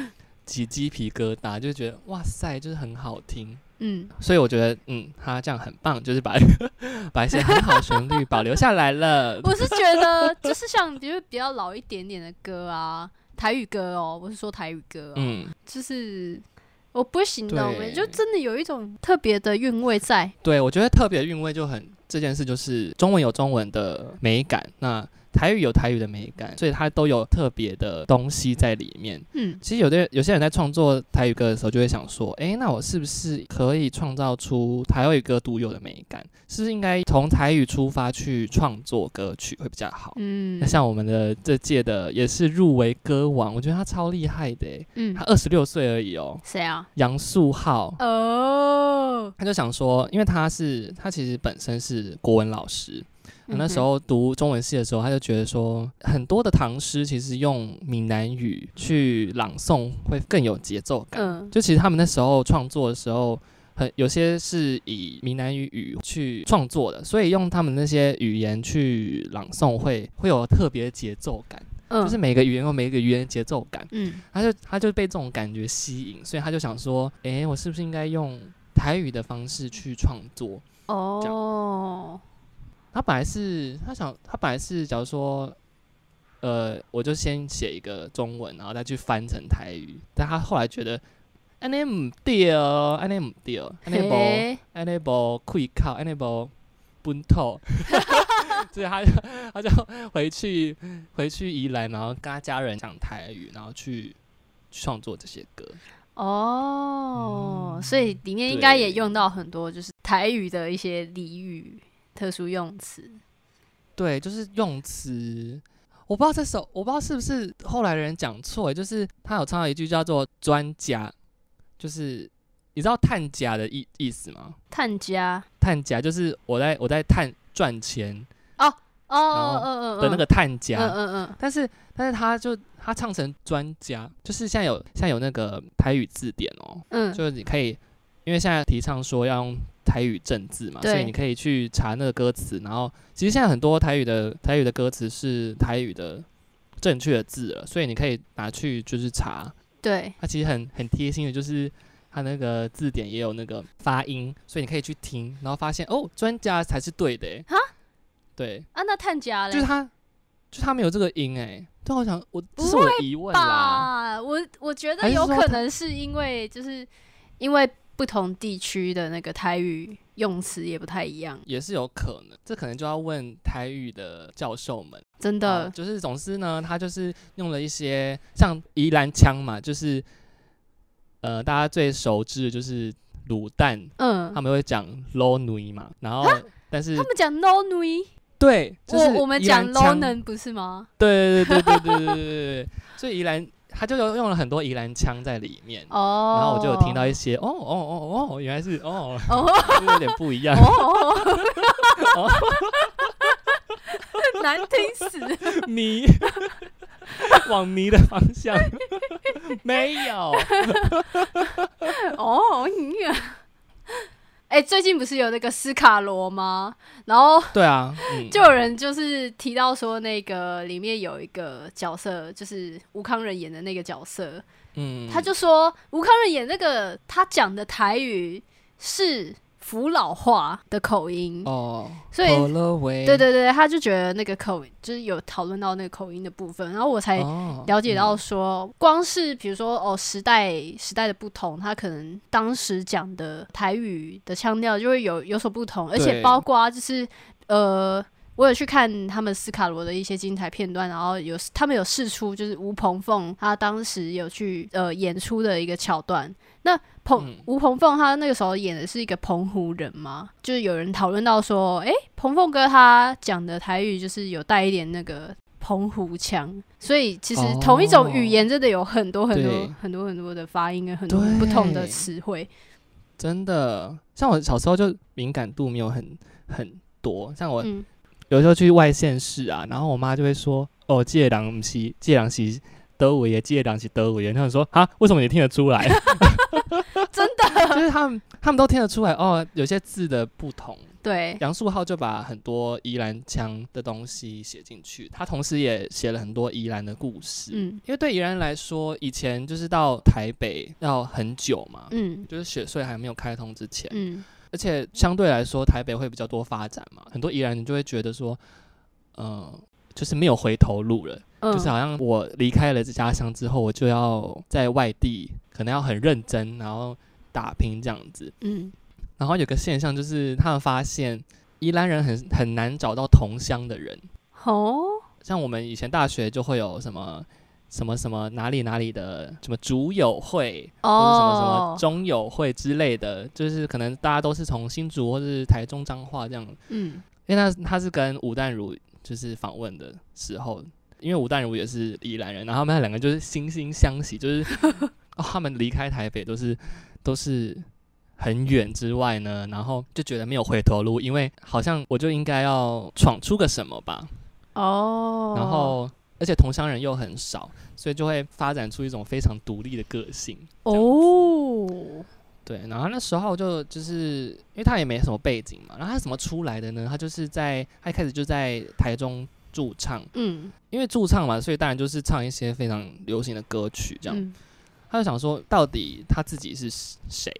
起鸡皮疙瘩，就觉得哇塞，就是很好听。嗯，所以我觉得，嗯，他这样很棒，就是把 把一些很好的旋律保留下来了。我是觉得就是像比如比较老一点点的歌啊，台语歌哦，我是说台语歌、哦，嗯，就是我不会形容对诶，就真的有一种特别的韵味在。对，我觉得特别韵味就很这件事，就是中文有中文的美感，那台语有台语的美感，所以它都有特别的东西在里面。嗯其实有的有些人在创作台语歌的时候，就会想说，诶，那我是不是可以创造出台语歌独有的美感？是不是应该从台语出发去创作歌曲会比较好？嗯那像我们的这届的也是入围歌王，我觉得他超厉害的诶，嗯他，二十六岁而已哦，谁啊？杨素浩。哦，他就想说，因为他是他其实本身是国文老师，嗯那时候读中文系的时候，他就觉得说，很多的唐诗其实用闽南语去朗诵会更有节奏感。嗯就其实他们那时候创作的时候，很有些是以闽南语语去创作的，所以用他们那些语言去朗诵会会有特别的节奏感，嗯，就是每个语言有每个语言节奏感。嗯他就他就被这种感觉吸引，所以他就想说，诶，我是不是应该用台语的方式去创作？哦，他本来是他想，他本来是假如说，呃，我就先写一个中文，然后再去翻成台语。但他后来觉得，安尼唔对哦，安尼唔对，安尼无嘿，安尼无开口，安尼无本土，所以他就他就回去回去宜兰，然后跟他家人讲台语，然后去创作这些歌。哦，嗯所以里面应该也用到很多就是台语的一些俚语、特殊用词。对，就是用词，我不知道这首，我不知道是不是后来的人讲错，就是他有唱到一句叫做“专家”，就是你知道探家的意意思吗？探家探家就是我在我在探赚钱哦，后嗯嗯嗯的那个探家，嗯嗯嗯，但是但是他就他唱成专家，就是现在有现在有那个台语字典哦，嗯就是你可以，因为现在提倡说要用台语正字嘛，所以你可以去查那个歌词，然后其实现在很多台语的台语的歌词是台语的正确的字了，所以你可以拿去就是查，对，它其实很很贴心的，就是它那个字典也有那个发音，所以你可以去听，然后发现哦，专家才是对的欸，哈？对，啊，那探家嘞？就是他，就是他没有这个音哎，对，我想我这不是我的疑问啦，吧，我我觉得有可能是因为就是因为不同地区的那个台语用词也不太一样，也是有可能，这可能就要问台语的教授们。真的。好就是总之呢，他就是用了一些像宜兰腔嘛，就是呃大家最熟知的就是卤蛋，嗯，他们会讲 low 女嘛，然后但是他们讲 no 女，对，就是我我们讲 low 腔能不是吗？对对对对对对对对对对，所以宜兰他就有用了很多宜兰腔在里面。哦，然后我就有听到一些哦哦哦哦，原来是哦，有点不一样。哦，难听死！迷 往迷的方向。没有，哦，嗯哎、最近不是有那个斯卡罗吗？然后对啊，嗯，就有人就是提到说，那个里面有一个角色，就是吴康仁演的那个角色，嗯，他就说吴康仁演那个他讲的台语是福老话的口音，哦，所以对对对，他就觉得那个口就是有讨论到那个口音的部分，然后我才哦了解到嗯说，光是比如说哦时代时代的不同，他可能当时讲的台语的腔调就会有有所不同，而且包括就是呃。我有去看他们斯卡罗的一些精彩片段，然后有他们有试出就是吴鹏凤他当时有去呃演出的一个桥段。那彭嗯。吴鹏凤他那个时候演的是一个澎湖人嘛，就是有人讨论到说，诶，鹏凤哥他讲的台语就是有带一点那个澎湖腔，所以其实同一种语言真的有很多很多对。很多很多的发音跟很多不同的词汇。真的，像我小时候就敏感度没有很很多，像我嗯，有时候去外县市啊，然后我妈就会说：“哦，借狼不是借狼是德维耶，借狼是德维耶。”他们说：“啊，为什么你听得出来？” 真的 就是他们他们都听得出来哦，有些字的不同。对，杨树浩就把很多宜兰腔的东西写进去，他同时也写了很多宜兰的故事。嗯因为对宜兰人来说，以前就是到台北要很久嘛，嗯就是雪隧还没有开通之前，嗯而且相对来说台北会比较多发展嘛，很多宜兰人就会觉得说，呃，就是没有回头路了，嗯，就是好像我离开了这家乡之后，我就要在外地，可能要很认真，然后打拼这样子。嗯。然后有个现象就是，他们发现宜兰人很很难找到同乡的人，哦。像我们以前大学就会有什么什么什么哪里哪里的什么主友会，或者什么什么哦，中友会之类的，就是可能大家都是从新竹或是台中彰化这样，嗯。因为他他是跟吴淡如就是访问的时候，因为吴淡如也是宜兰人，然后他们两个就是惺惺相惜，就是 哦，他们离开台北都是都是很远之外呢，然后就觉得没有回头路，因为好像我就应该要闯出个什么吧，哦，然后而且同乡人又很少，所以就会发展出一种非常独立的个性。哦，对，然后那时候就就是因为他也没什么背景嘛，然后他怎么出来的呢？他就是在他一开始就在台中驻唱，嗯因为驻唱嘛，所以当然就是唱一些非常流行的歌曲这样。嗯他就想说，到底他自己是谁？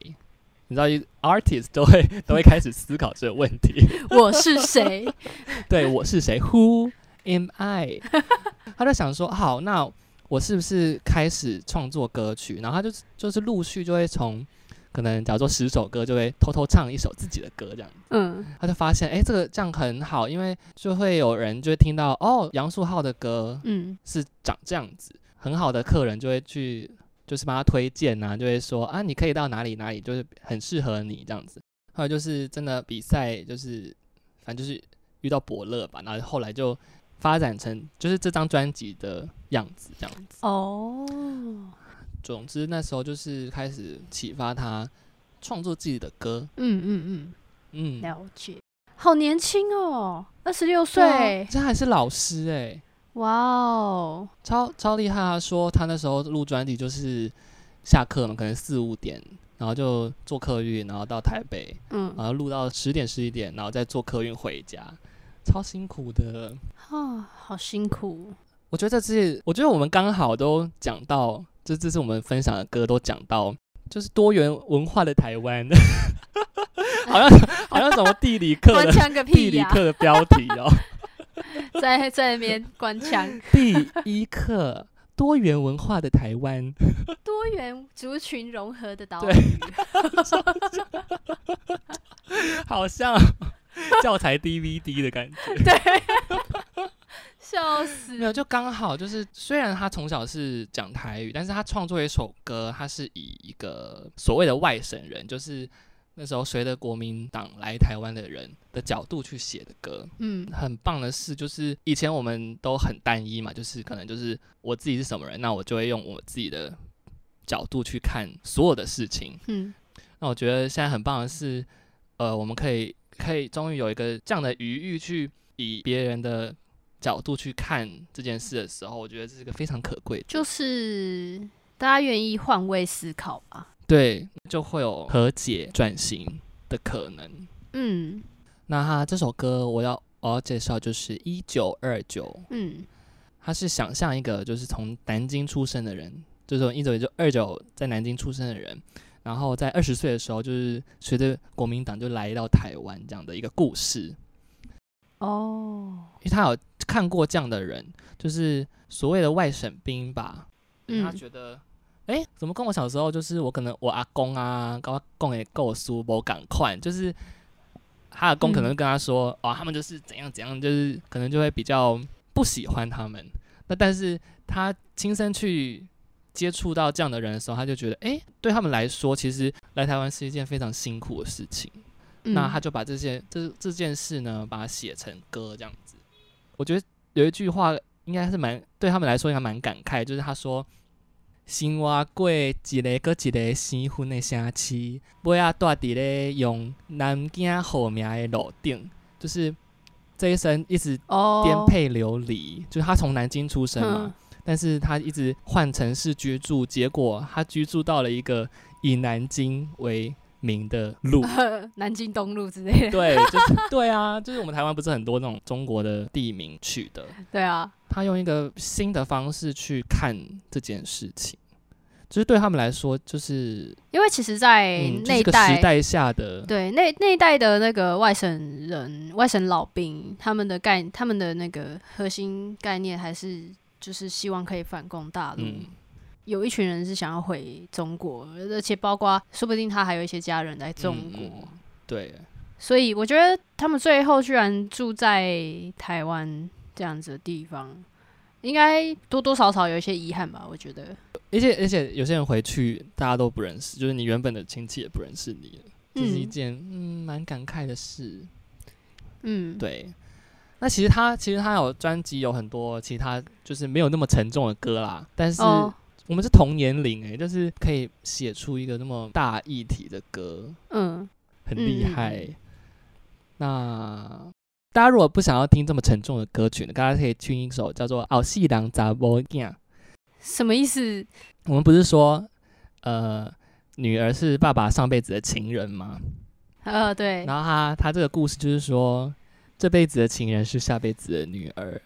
你知道，artist 都会都会开始思考这个问题。我是谁？对我是谁？Who am I？他就想说，好，那我是不是开始创作歌曲？然后他就就是陆续就会从可能假如说十首歌，就会偷偷唱一首自己的歌这样。嗯他就发现，哎、这个这样很好，因为就会有人就会听到，哦，杨树浩的歌嗯是长这样子，很好的客人就会去就是帮他推荐啊，就会说啊，你可以到哪里哪里，就是很适合你这样子。后来就是真的比赛，就是反正就是遇到伯乐吧，然后后来就发展成就是这张专辑的样子这样子。哦，总之那时候就是开始启发他创作自己的歌。嗯嗯嗯，嗯，了解。好年轻哦，二十六岁，这还是老师哎、哇哦，超超厉害！他说他那时候录专辑就是下课嘛，可能四五点，然后就坐客运，然后到台北，嗯，然后录到十点十一点，然后再坐客运回家，超辛苦的。啊，好辛苦。我觉得这次，我觉得我们刚好都讲到，就这次我们分享的歌都讲到，就是多元文化的台湾，好像好像什么地理课的地理课的标题哦。在在那边官腔，第一课，多元文化的台湾。多元族群融合的岛对屿。好像教材 DVD 的感觉。对，笑死。没有，就刚好就是，虽然他从小是讲台语，但是他创作一首歌，他是以一个所谓的外省人，就是那时候随着国民党来台湾的人的角度去写的歌。嗯很棒的是，就是以前我们都很单一嘛，就是可能就是我自己是什么人，那我就会用我自己的角度去看所有的事情。嗯那我觉得现在很棒的是，呃，我们可以可以终于有一个这样的余裕去以别人的角度去看这件事的时候，我觉得这是个非常可贵的。就是大家愿意换位思考吧。对，就会有和解转型的可能。嗯那他这首歌我要我要介绍就是一九二九，嗯他是想象一个就是从南京出生的人，就是从一九就二九在南京出生的人，然后在二十岁的时候，就是随着国民党就来到台湾这样的一个故事。哦，因为他有看过这样的人，就是所谓的外省兵吧。他嗯觉得，哎、怎么跟我小时候就是我可能我阿公啊，跟我公也够书我赶快，就是他的公可能嗯跟他说，哦，他们就是怎样怎样，就是可能就会比较不喜欢他们。那但是他亲身去接触到这样的人的时候，他就觉得，哎、对他们来说，其实来台湾是一件非常辛苦的事情。那嗯他就把这些这这件事呢，把它写成歌这样子。我觉得有一句话应该是蛮对他们来说应该蛮感慨，就是他说：“生活过一个搁一个新婚的城市，尾啊住伫咧用南京好名的路顶，就是这一生一直哦，颠沛流离。就是他从南京出生嘛，嗯但是他一直换城市居住，结果他居住到了一个以南京为名的路。南京东路之类的。对，就是对啊，就是我们台湾不是很多那种中国的地名取的，对啊，他用一个新的方式去看这件事情，就是对他们来说，就是因为其实，在嗯，就是那一个时代下的，对，那那一代的那个外省人、外省老兵，他们的概，他们的那个核心概念还是就是希望可以反攻大陆。嗯，有一群人是想要回中国，而且包括说不定他还有一些家人在中国，对，所以我觉得他们最后居然住在台湾这样子的地方，应该多多少少有一些遗憾吧。我觉得，而且而且有些人回去大家都不认识，就是你原本的亲戚也不认识你了，这是一嗯。件嗯蛮感慨的事。嗯，对，那其实他其实他有专辑有很多其他就是没有那么沉重的歌啦，但是哦，我们是同年龄诶，就是可以写出一个那么大议题的歌，嗯，很厉害。那大家如果不想要听这么沉重的歌曲呢，大家可以听一首叫做《奥西郎杂波囝》。什么意思？我们不是说，呃，女儿是爸爸上辈子的情人吗？呃，对，然后他他这个故事就是说，这辈子的情人是下辈子的女儿。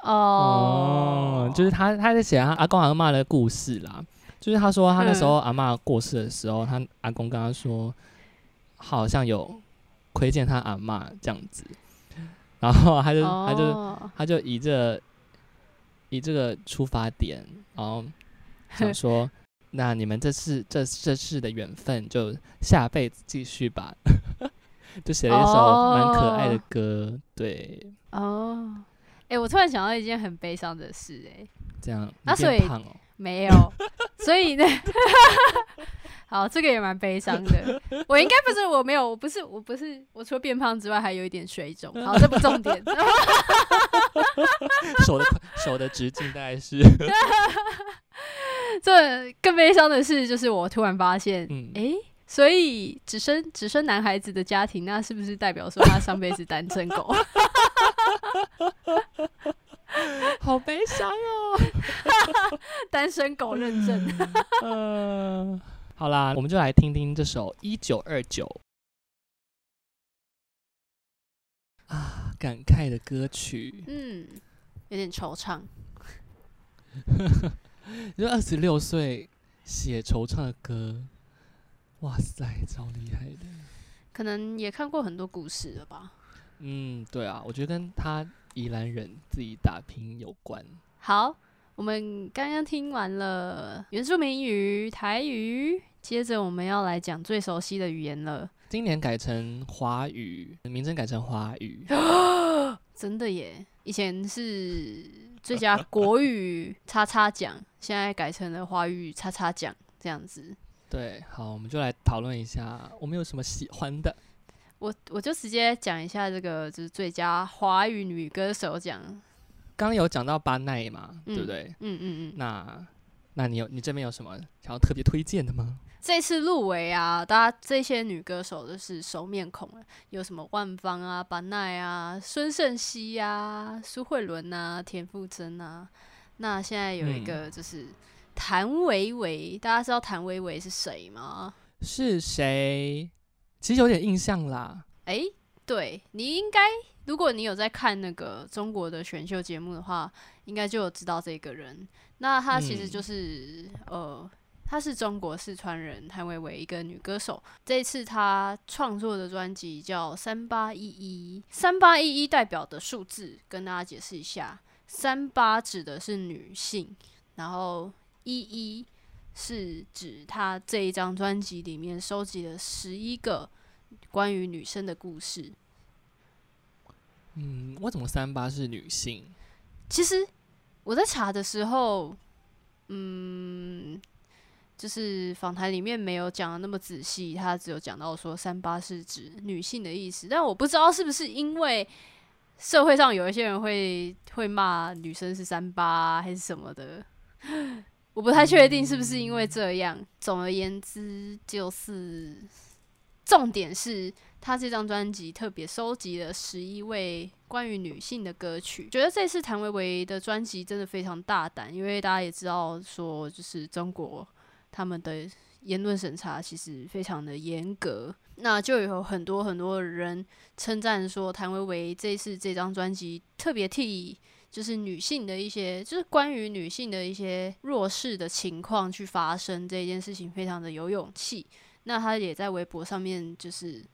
哦，就是他他在写他阿公阿嬷的故事啦。就是他说他那时候阿嬷过世的时候，他阿公跟他说，好像有亏欠他阿妈这样子，然后他就、他就哦他就以这以这个出发点，然后想说，那你们这次这这次的缘分就下辈子继续吧，就写了一首蛮可爱的歌，对，哦，哎、我突然想到一件很悲伤的事、哎，这样那啊所以没有，所以呢，好，这个也蛮悲伤的。我应该不是，我没有，我不是，我不是，我除了变胖之外，还有一点水肿。好，这不重点。手的手的直径大概是。这更悲伤的事，就是我突然发现，嗯诶，所以只生只生男孩子的家庭，那是不是代表说他上辈子单身狗？好悲伤哦。单身狗认证。嗯，好啦，我们就来听听这首《一九二九》啊，感慨的歌曲。嗯，有点惆怅。你说二十六岁写惆怅的歌，哇塞，超厉害的。可能也看过很多故事了吧。嗯，对啊，我觉得跟他宜兰人自己打拼有关。好，我们刚刚听完了原住民语、台语，接着我们要来讲最熟悉的语言了。今年改成华语，名称改成华语。真的耶！以前是最佳 国语叉叉奖，现在改成了华语叉叉奖，这样子。对，好，我们就来讨论一下，我们有什么喜欢的。我我就直接讲一下这个，就是最佳华语女歌手奖。刚刚有讲到巴奈嘛，嗯对不对？嗯嗯嗯，那那你有你这边有什么想要特别推荐的吗？这次入围啊，大家这些女歌手都是熟面孔了，有什么万芳啊、巴奈啊、孙盛熙啊、苏慧伦啊、田馥甄啊。那现在有一个就是谭维维，大家知道谭维维是谁吗？是谁？其实有点印象啦。诶，对你应该，如果你有在看那个中国的选秀节目的话，应该就有知道这个人。那他其实嗯就是、呃，他是中国四川人谭维维一个女歌手。这一次他创作的专辑叫《三八一一》，三八一一代表的数字跟大家解释一下，三八指的是女性，然后一一是指他这一张专辑里面收集了十一个关于女生的故事。嗯，为什么三八是女性？其实我在查的时候，嗯，就是访谈里面没有讲的那么仔细，他只有讲到说三八是指女性的意思，但我不知道是不是因为社会上有一些人会会骂女生是三八啊还是什么的。我不太确定是不是因为这样。总而言之，就是重点是他这张专辑特别收集了十一位关于女性的歌曲。觉得这次谭维维的专辑真的非常大胆，因为大家也知道说，就是中国他们的言论审查其实非常的严格，那就有很多很多人称赞说，谭维维这次这张专辑特别替。就是女性的一些，就是关于女性的一些弱势的情况去发生这件事情，非常的有勇气。那他也在微博上面就是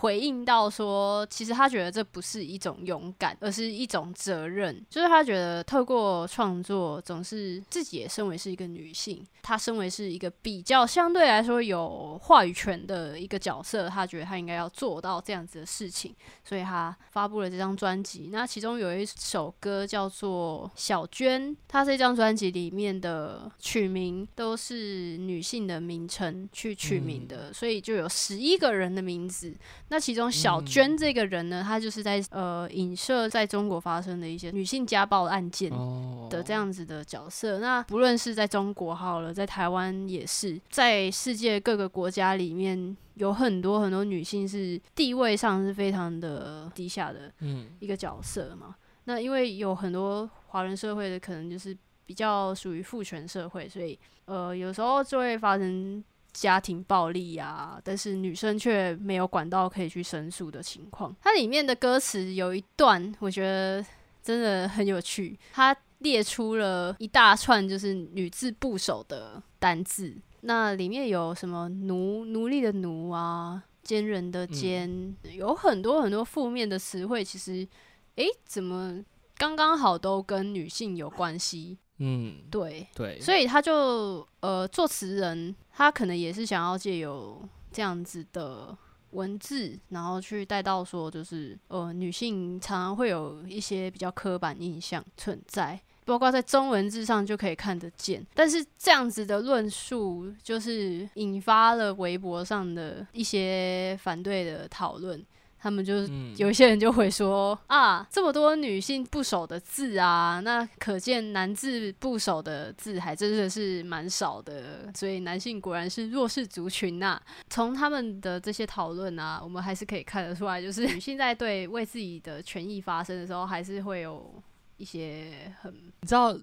回应到说，其实他觉得这不是一种勇敢，而是一种责任。就是他觉得透过创作，总是自己也身为是一个女性，她身为是一个比较相对来说有话语权的一个角色，他觉得他应该要做到这样子的事情，所以他发布了这张专辑。那其中有一首歌叫做《小娟》，她这张专辑里面的曲名都是女性的名称去取名的，所以就有十一个人的名字。那其中小娟这个人呢，她就是在呃影射在中国发生的一些女性家暴案件哦的这样子的角色。那不论是在中国好了，在台湾也是，在世界各个国家里面，有很多很多女性是地位上是非常的低下的嗯一个角色嘛。那因为有很多华人社会的可能就是比较属于父权社会，所以呃有时候就会发生家庭暴力啊、但是女生却没有管道可以去申诉的情况。它里面的歌词有一段，我觉得真的很有趣，它列出了一大串就是女字部首的单字，那里面有什么奴奴隶的奴啊，奸人的奸，有很多很多负面的词汇，其实诶，怎么刚刚好都跟女性有关系？嗯，对，对，所以他就呃，作词人他可能也是想要借由这样子的文字，然后去带到说，就是呃，女性常常会有一些比较刻板印象存在。包括在中文字上就可以看得见。但是这样子的论述，就是引发了微博上的一些反对的讨论。他们就嗯。有一些人就会说啊，这么多女性部首的字啊，那可见男字部首的字还真的是蛮少的，所以男性果然是弱势族群呐、从他们的这些讨论啊，我们还是可以看得出来，就是女性在对为自己的权益发声的时候，还是会有一些很你知道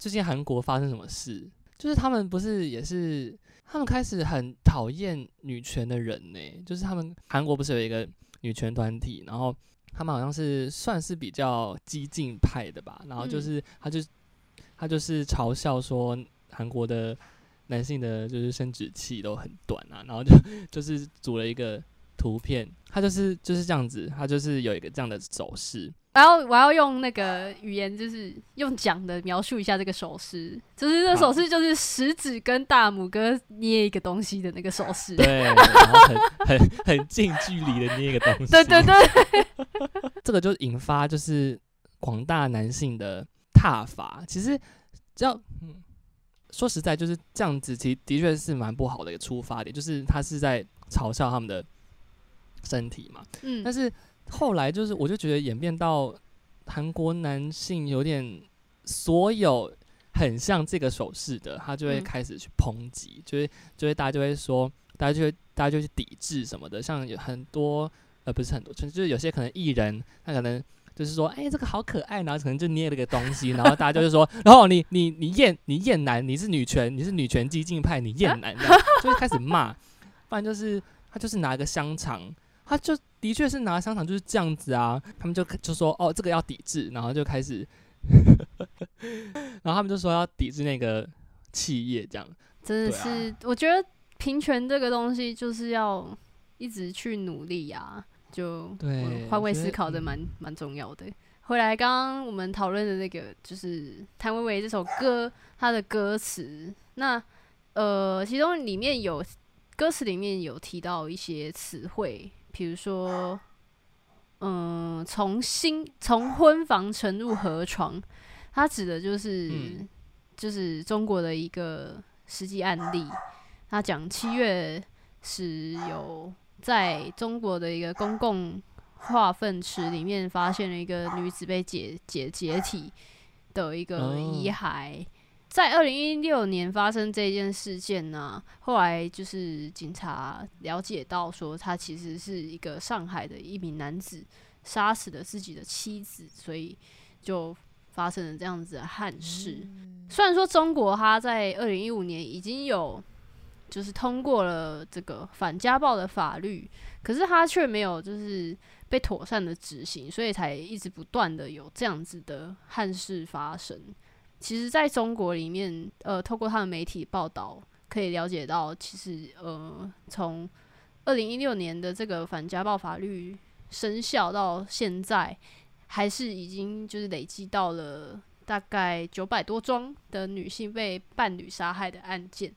最近韩国发生什么事？就是他们不是也是他们开始很讨厌女权的人呢、就是他们韩国不是有一个女权团体，然后他们好像是算是比较激进派的吧，然后就嗯。是他就他就是嘲笑说韩国的男性的就是生殖器都很短啊，然后就 就是组了一个图片，他就是就是这样子，他就是有一个这样的走势，我要我要用那个语言，就是用讲的描述一下这个手势，就是这个手势就是食指跟大拇哥捏一个东西的那个手势。对，然后很很很近距离的捏一个东西，对对对，这个就引发就是广大男性的踏伐。其实只要嗯，说实在就是这样子，其实的确是蛮不好的一个出发点，就是他是在嘲笑他们的身体嘛。嗯但是后来就是，我就觉得演变到韩国男性有点所有很像这个手势的，他就会嗯开始去抨击，就会就会大家就会说，大家就会大家就去抵制什么的，像有很多呃不是很多，就就是有些可能艺人他可能。就是说，哎、这个好可爱，然后可能就捏了个东西，然后大家就是说，然后你你你厌你厌男，你是女权，你是女权激进派，你厌男，这样就会开始骂，不然就是他就是拿一个香肠，他就的确是拿香肠就是这样子啊，他们就就说哦这个要抵制，然后就开始，然后他们就说要抵制那个企业这样，真的是，我觉得平权这个东西就是要一直去努力啊，就对我换位思考的嗯。蛮蛮重要的。回来，刚刚我们讨论的那个就是谭维维这首歌，它的歌词，那呃，其中里面有歌词里面有提到一些词汇，比如说，嗯、从新从婚房沉入河床，它指的就是、嗯就是中国的一个实际案例。他讲七月时有在中国的一个公共化粪池里面发现了一个女子被解解解体的一个遗哦骸。在二零一六年发生这件事件呢，后来就是警察了解到说，他其实是一个上海的一名男子杀死了自己的妻子，所以就发生了这样子的憾事。虽然说中国他在二零一五年已经有就是通过了这个反家暴的法律，可是他却没有就是被妥善的执行，所以才一直不断的有这样子的憾事发生。其实，在中国里面，呃，透过他的媒体报道，可以了解到，其实呃，从二零一六年的这个反家暴法律生效到现在，还是已经就是累积到了大概九百多桩的女性被伴侣杀害的案件。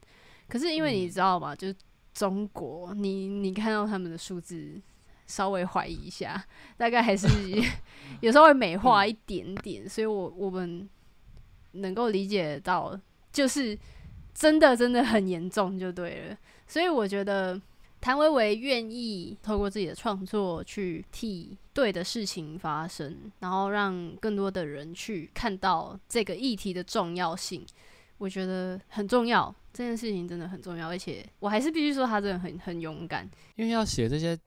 可是因为你嗯知道吗？就是中国，你你看到他们的数字，稍微怀疑一下，大概还是 有稍微美化一点点，所以我我们能够理解到，就是真的真的很严重就对了。所以我觉得谭维维愿意透过自己的创作去替对的事情发生，然后让更多的人去看到这个议题的重要性，我觉得很重要。这件事情真的很重要，而且我还是必须说他真的很很勇敢。因为要写这些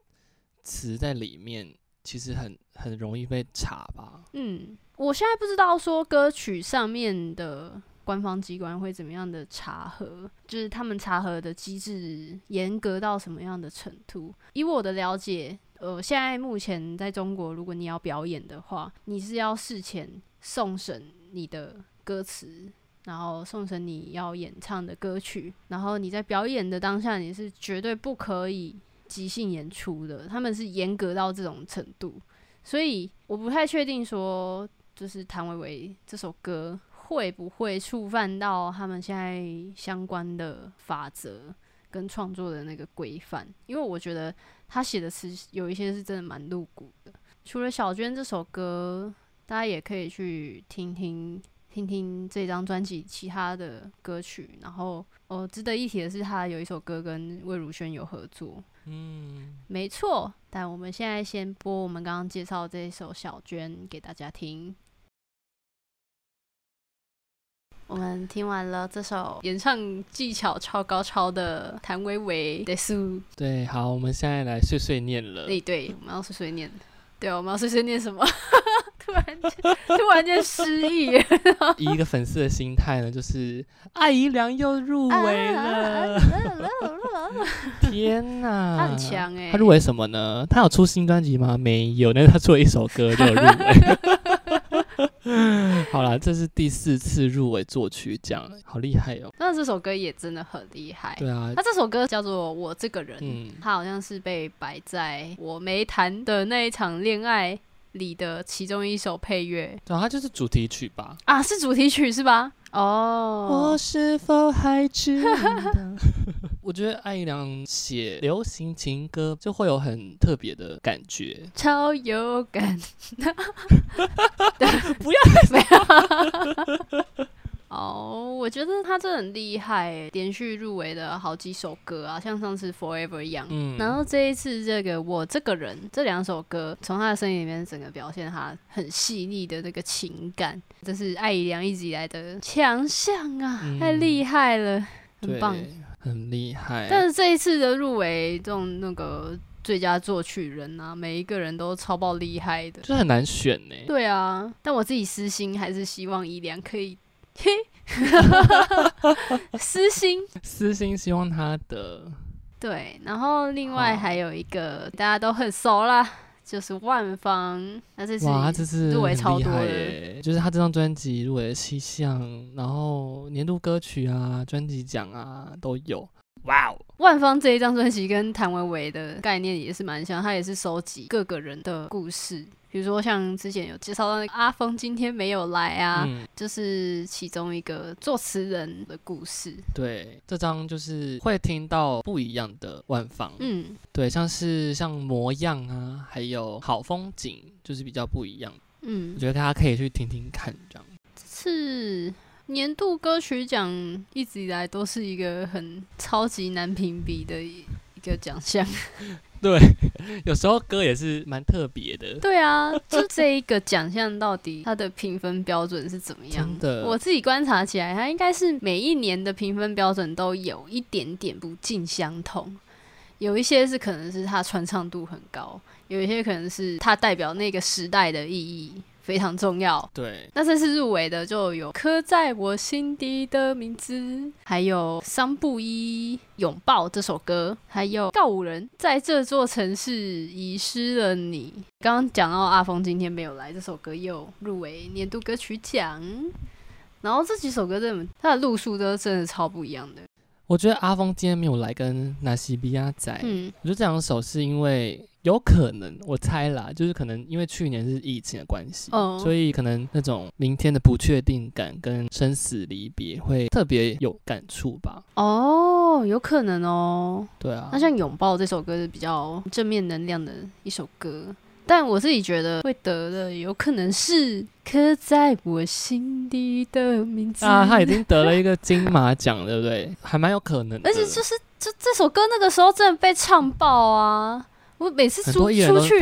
词在里面，其实很很容易被查吧。嗯，我现在不知道说歌曲上面的官方机关会怎么样的查核，就是他们查核的机制严格到什么样的程度。以我的了解，呃，现在目前在中国，如果你要表演的话，你是要事前送审你的歌词。然后送审你要演唱的歌曲，然后你在表演的当下，你是绝对不可以即兴演出的。他们是严格到这种程度，所以我不太确定说，就是谭维维这首歌会不会触犯到他们现在相关的法则跟创作的那个规范，因为我觉得他写的词有一些是真的蛮露骨的。除了小娟这首歌，大家也可以去听听听听这张专辑其他的歌曲。然后，哦，值得一提的是，他有一首歌跟魏如萱有合作。嗯，没错，但我们现在先播我们刚刚介绍这一首《小娟》给大家听。我们听完了这首演唱技巧超高超的谭维维的书，对，好，我们现在来碎碎念了。对，对，我们要碎碎念。对，我们要碎碎念什么？突然间，突然间失忆。以一个粉丝的心态呢，就是艾怡良又入围了。天哪，他很强哎！他入围什么呢？他有出新专辑吗？没有，但是他出了一首歌就入围。好啦，这是第四次入围作曲奖，好厉害哦！那这首歌也真的很厉害。对啊，他这首歌叫做《我这个人》，嗯，他好像是被摆在我没谈的那一场恋爱里的其中一首配乐。对，它就是主题曲吧？啊，是主题曲是吧？哦，我是否还知道？我觉得艾怡良写流行情歌就会有很特别的感觉，超有感。不要不要。哦，我觉得他真的很厉害，连续入围的好几首歌啊，像上次 Forever 一样。嗯。然后这一次这个我这个人这两首歌，从他的声音里面整个表现他很细腻的那个情感，这是艾怡良一直以来的强项啊，太厉害了，很棒。很厉害，但是这一次的入围这种那个最佳作曲人啊，每一个人都超爆厉害的，就很难选呢。对啊，但我自己私心还是希望伊良可以，私心私心希望他的对，然后另外还有一个大家都很熟啦。就是万芳，那这次哇，这次入围超多的，就是他这张专辑入围了七项，然后年度歌曲啊、专辑奖啊都有。哇哦！万芳这一张专辑跟谭维维的概念也是蛮像，他也是收集各个人的故事。比如说，像之前有介绍到那个阿峰今天没有来啊，就是其中一个作词人的故事。对，这张就是会听到不一样的万芳。嗯，对，像是像模样啊，还有好风景，就是比较不一样。嗯，我觉得大家可以去听听看，这样。这次年度歌曲奖一直以来都是一个很超级难评比的一个奖项。对，有时候歌也是蛮特别的。对啊，就这一个奖项到底它的评分标准是怎么样的？我自己观察起来，它应该是每一年的评分标准都有一点点不尽相同。有一些是可能是它传唱度很高，有一些可能是它代表那个时代的意义。非常重要。对，那这次入围的就有刻在我心底的名字，还有桑布伊拥抱这首歌，还有告五人在这座城市遗失了你。刚刚讲到阿峰今天没有来，这首歌又入围年度歌曲奖。然后这几首歌真的，它的路数都真的超不一样的。我觉得阿峰今天没有来跟纳西比亚仔，嗯，我觉得这两首是因为。有可能，我猜啦，就是可能因为去年是疫情的关系，所以可能那种明天的不确定感跟生死离别会特别有感触吧。哦，有可能哦。对啊，那像《拥抱》这首歌是比较正面能量的一首歌，但我自己觉得会得的有可能是刻在我心底的名字啊，他已经得了一个金马奖，对不对？还蛮有可能的。而且就是这这首歌那个时候真的被唱爆啊。我每次出出去，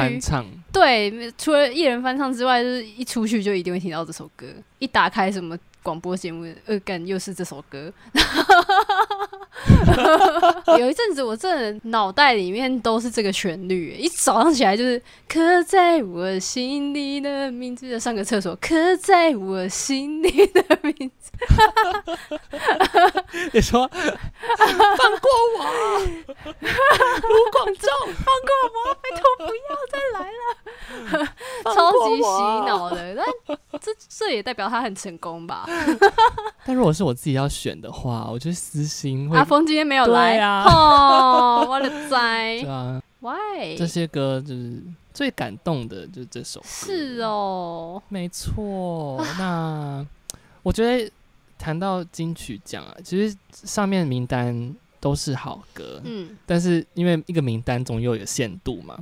对，除了艺人翻唱之外，就是一出去就一定会听到这首歌。一打开什么广播节目，呃，干又是这首歌。有一阵子，我真的脑袋里面都是这个旋律，一早上起来就是刻在我心里的名字。上个厕所，刻在我心里的名字。你说放过我，卢广仲，放过我，拜托不要再来了。超级洗脑的，但这这也代表他很成功吧？但如果是我自己要选的话，我觉得私心会阿峰今天没有来啊！哦，我的哉！对啊，Why？这些歌就是最感动的，就是这首。是哦，没错。那我觉得谈到金曲奖啊，其实上面名单都是好歌，嗯，但是因为一个名单总有有限度嘛。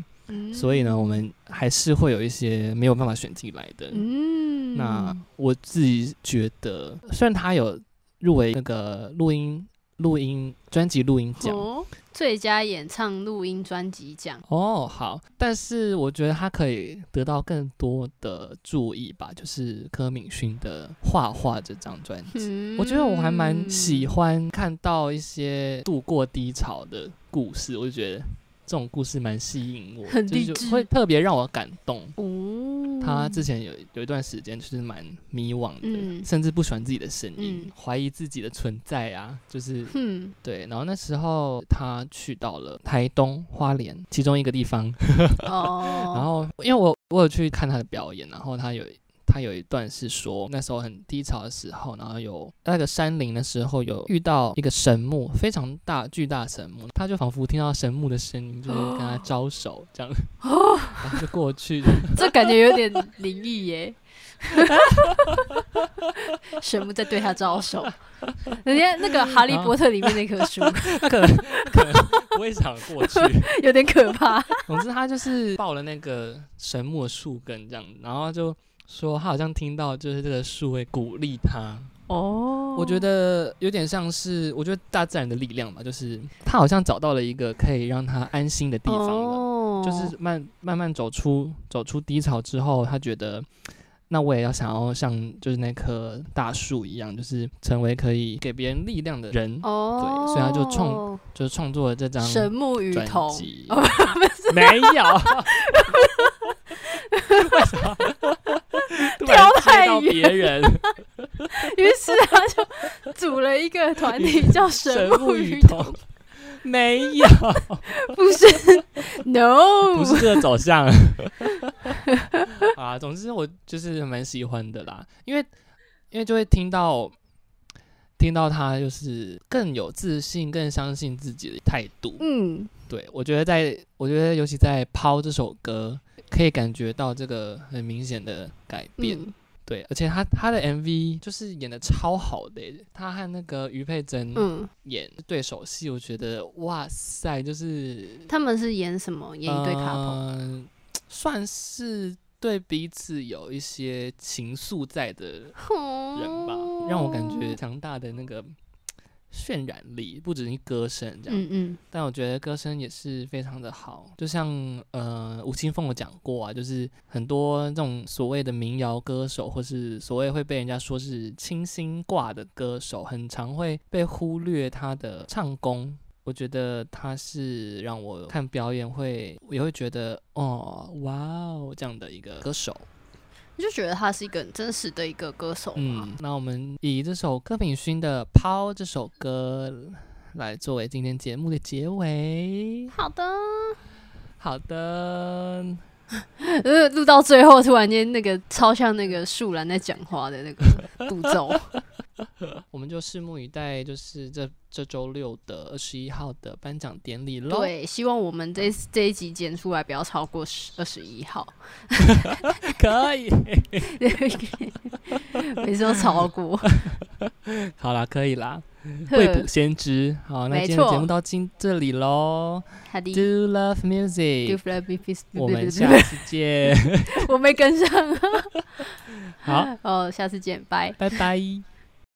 所以呢，我们还是会有一些没有办法选进来的。嗯，嗯，那我自己觉得，虽然他有入围那个录音录音专辑录音奖。哦，最佳演唱录音专辑奖，哦，好，但是我觉得他可以得到更多的注意吧，就是柯敏勋的《画画》这张专辑，嗯。我觉得我还蛮喜欢看到一些度过低潮的故事，我就觉得这种故事蛮吸引我，很就是就励志。会特别让我感动。哦，他之前有有一段时间就是蛮迷惘的，嗯。甚至不喜欢自己的声音嗯，怀、疑自己的存在啊，就是嗯对。然后那时候他去到了台东花莲其中一个地方，哦，然后因为我我有去看他的表演，然后他有他有一段是说那时候很低潮的时候，然后有那个山林的时候有遇到一个神木，非常大巨大神木，他就仿佛听到神木的声音，就是跟他招手这样，哦 然后就过去，这感觉有点灵异耶。神木在对他招手，人家那个《哈利波特》里面那棵树他可能可能不会想过去。有点可怕。总之，他就是抱了那个神木的树根这样，然后就说他好像听到就是这个树会鼓励他。哦我觉得有点像是，我觉得大自然的力量吧，就是他好像找到了一个可以让他安心的地方了。哦就是慢慢慢走出走出低潮之后，他觉得，那我也要想要像就是那棵大树一样，就是成为可以给别人力量的人，哦，对所以他就创就是创作了这张神木与专瞳，辑。哦没有，为什么突然接到太远别人？于是他就组了一个团体叫神木与与瞳，瞳，没有，不是，no，不是这个走向啊。总之，我就是蛮喜欢的啦，因为因为就会听到听到他就是更有自信、更相信自己的态度。嗯，对我觉得在，我觉得尤其在《抛》这首歌，可以感觉到这个很明显的改变。嗯对，而且他他的 MV 就是演的超好的耶，他和那个于佩珍嗯，演对手戏，我觉得哇塞，就是他们是演什么？演一对 couple，呃算是对彼此有一些情愫在的人吧，让我感觉强大的那个渲染力，不只是歌声这样，嗯嗯但我觉得歌声也是非常的好，就像呃吴青峰有讲过啊，就是很多这种所谓的民谣歌手，或是所谓会被人家说是清新挂的歌手，很常会被忽略他的唱功。我觉得他是让我看表演会也会觉得哦哇哦这样的一个歌手。你就觉得他是一个很真实的一个歌手嘛。嗯，那我们以这首柯品勋的《抛》这首歌来作为今天节目的结尾。好的，好的，呃，录到最后，突然间那个超像那个树兰在讲话的那个步骤。我们就拭目以待，就是这这周六的二十一号的颁奖典礼喽。，对，希望我们这 这一集剪出来不要超过十二十一号，可以。每次都超过。好啦，可以啦。未卜先知。好，那没今天的节错目到今这里喽。Do love Do music，fly be peace，我们下次见。我没跟上。好，哦，下次见，拜。拜拜。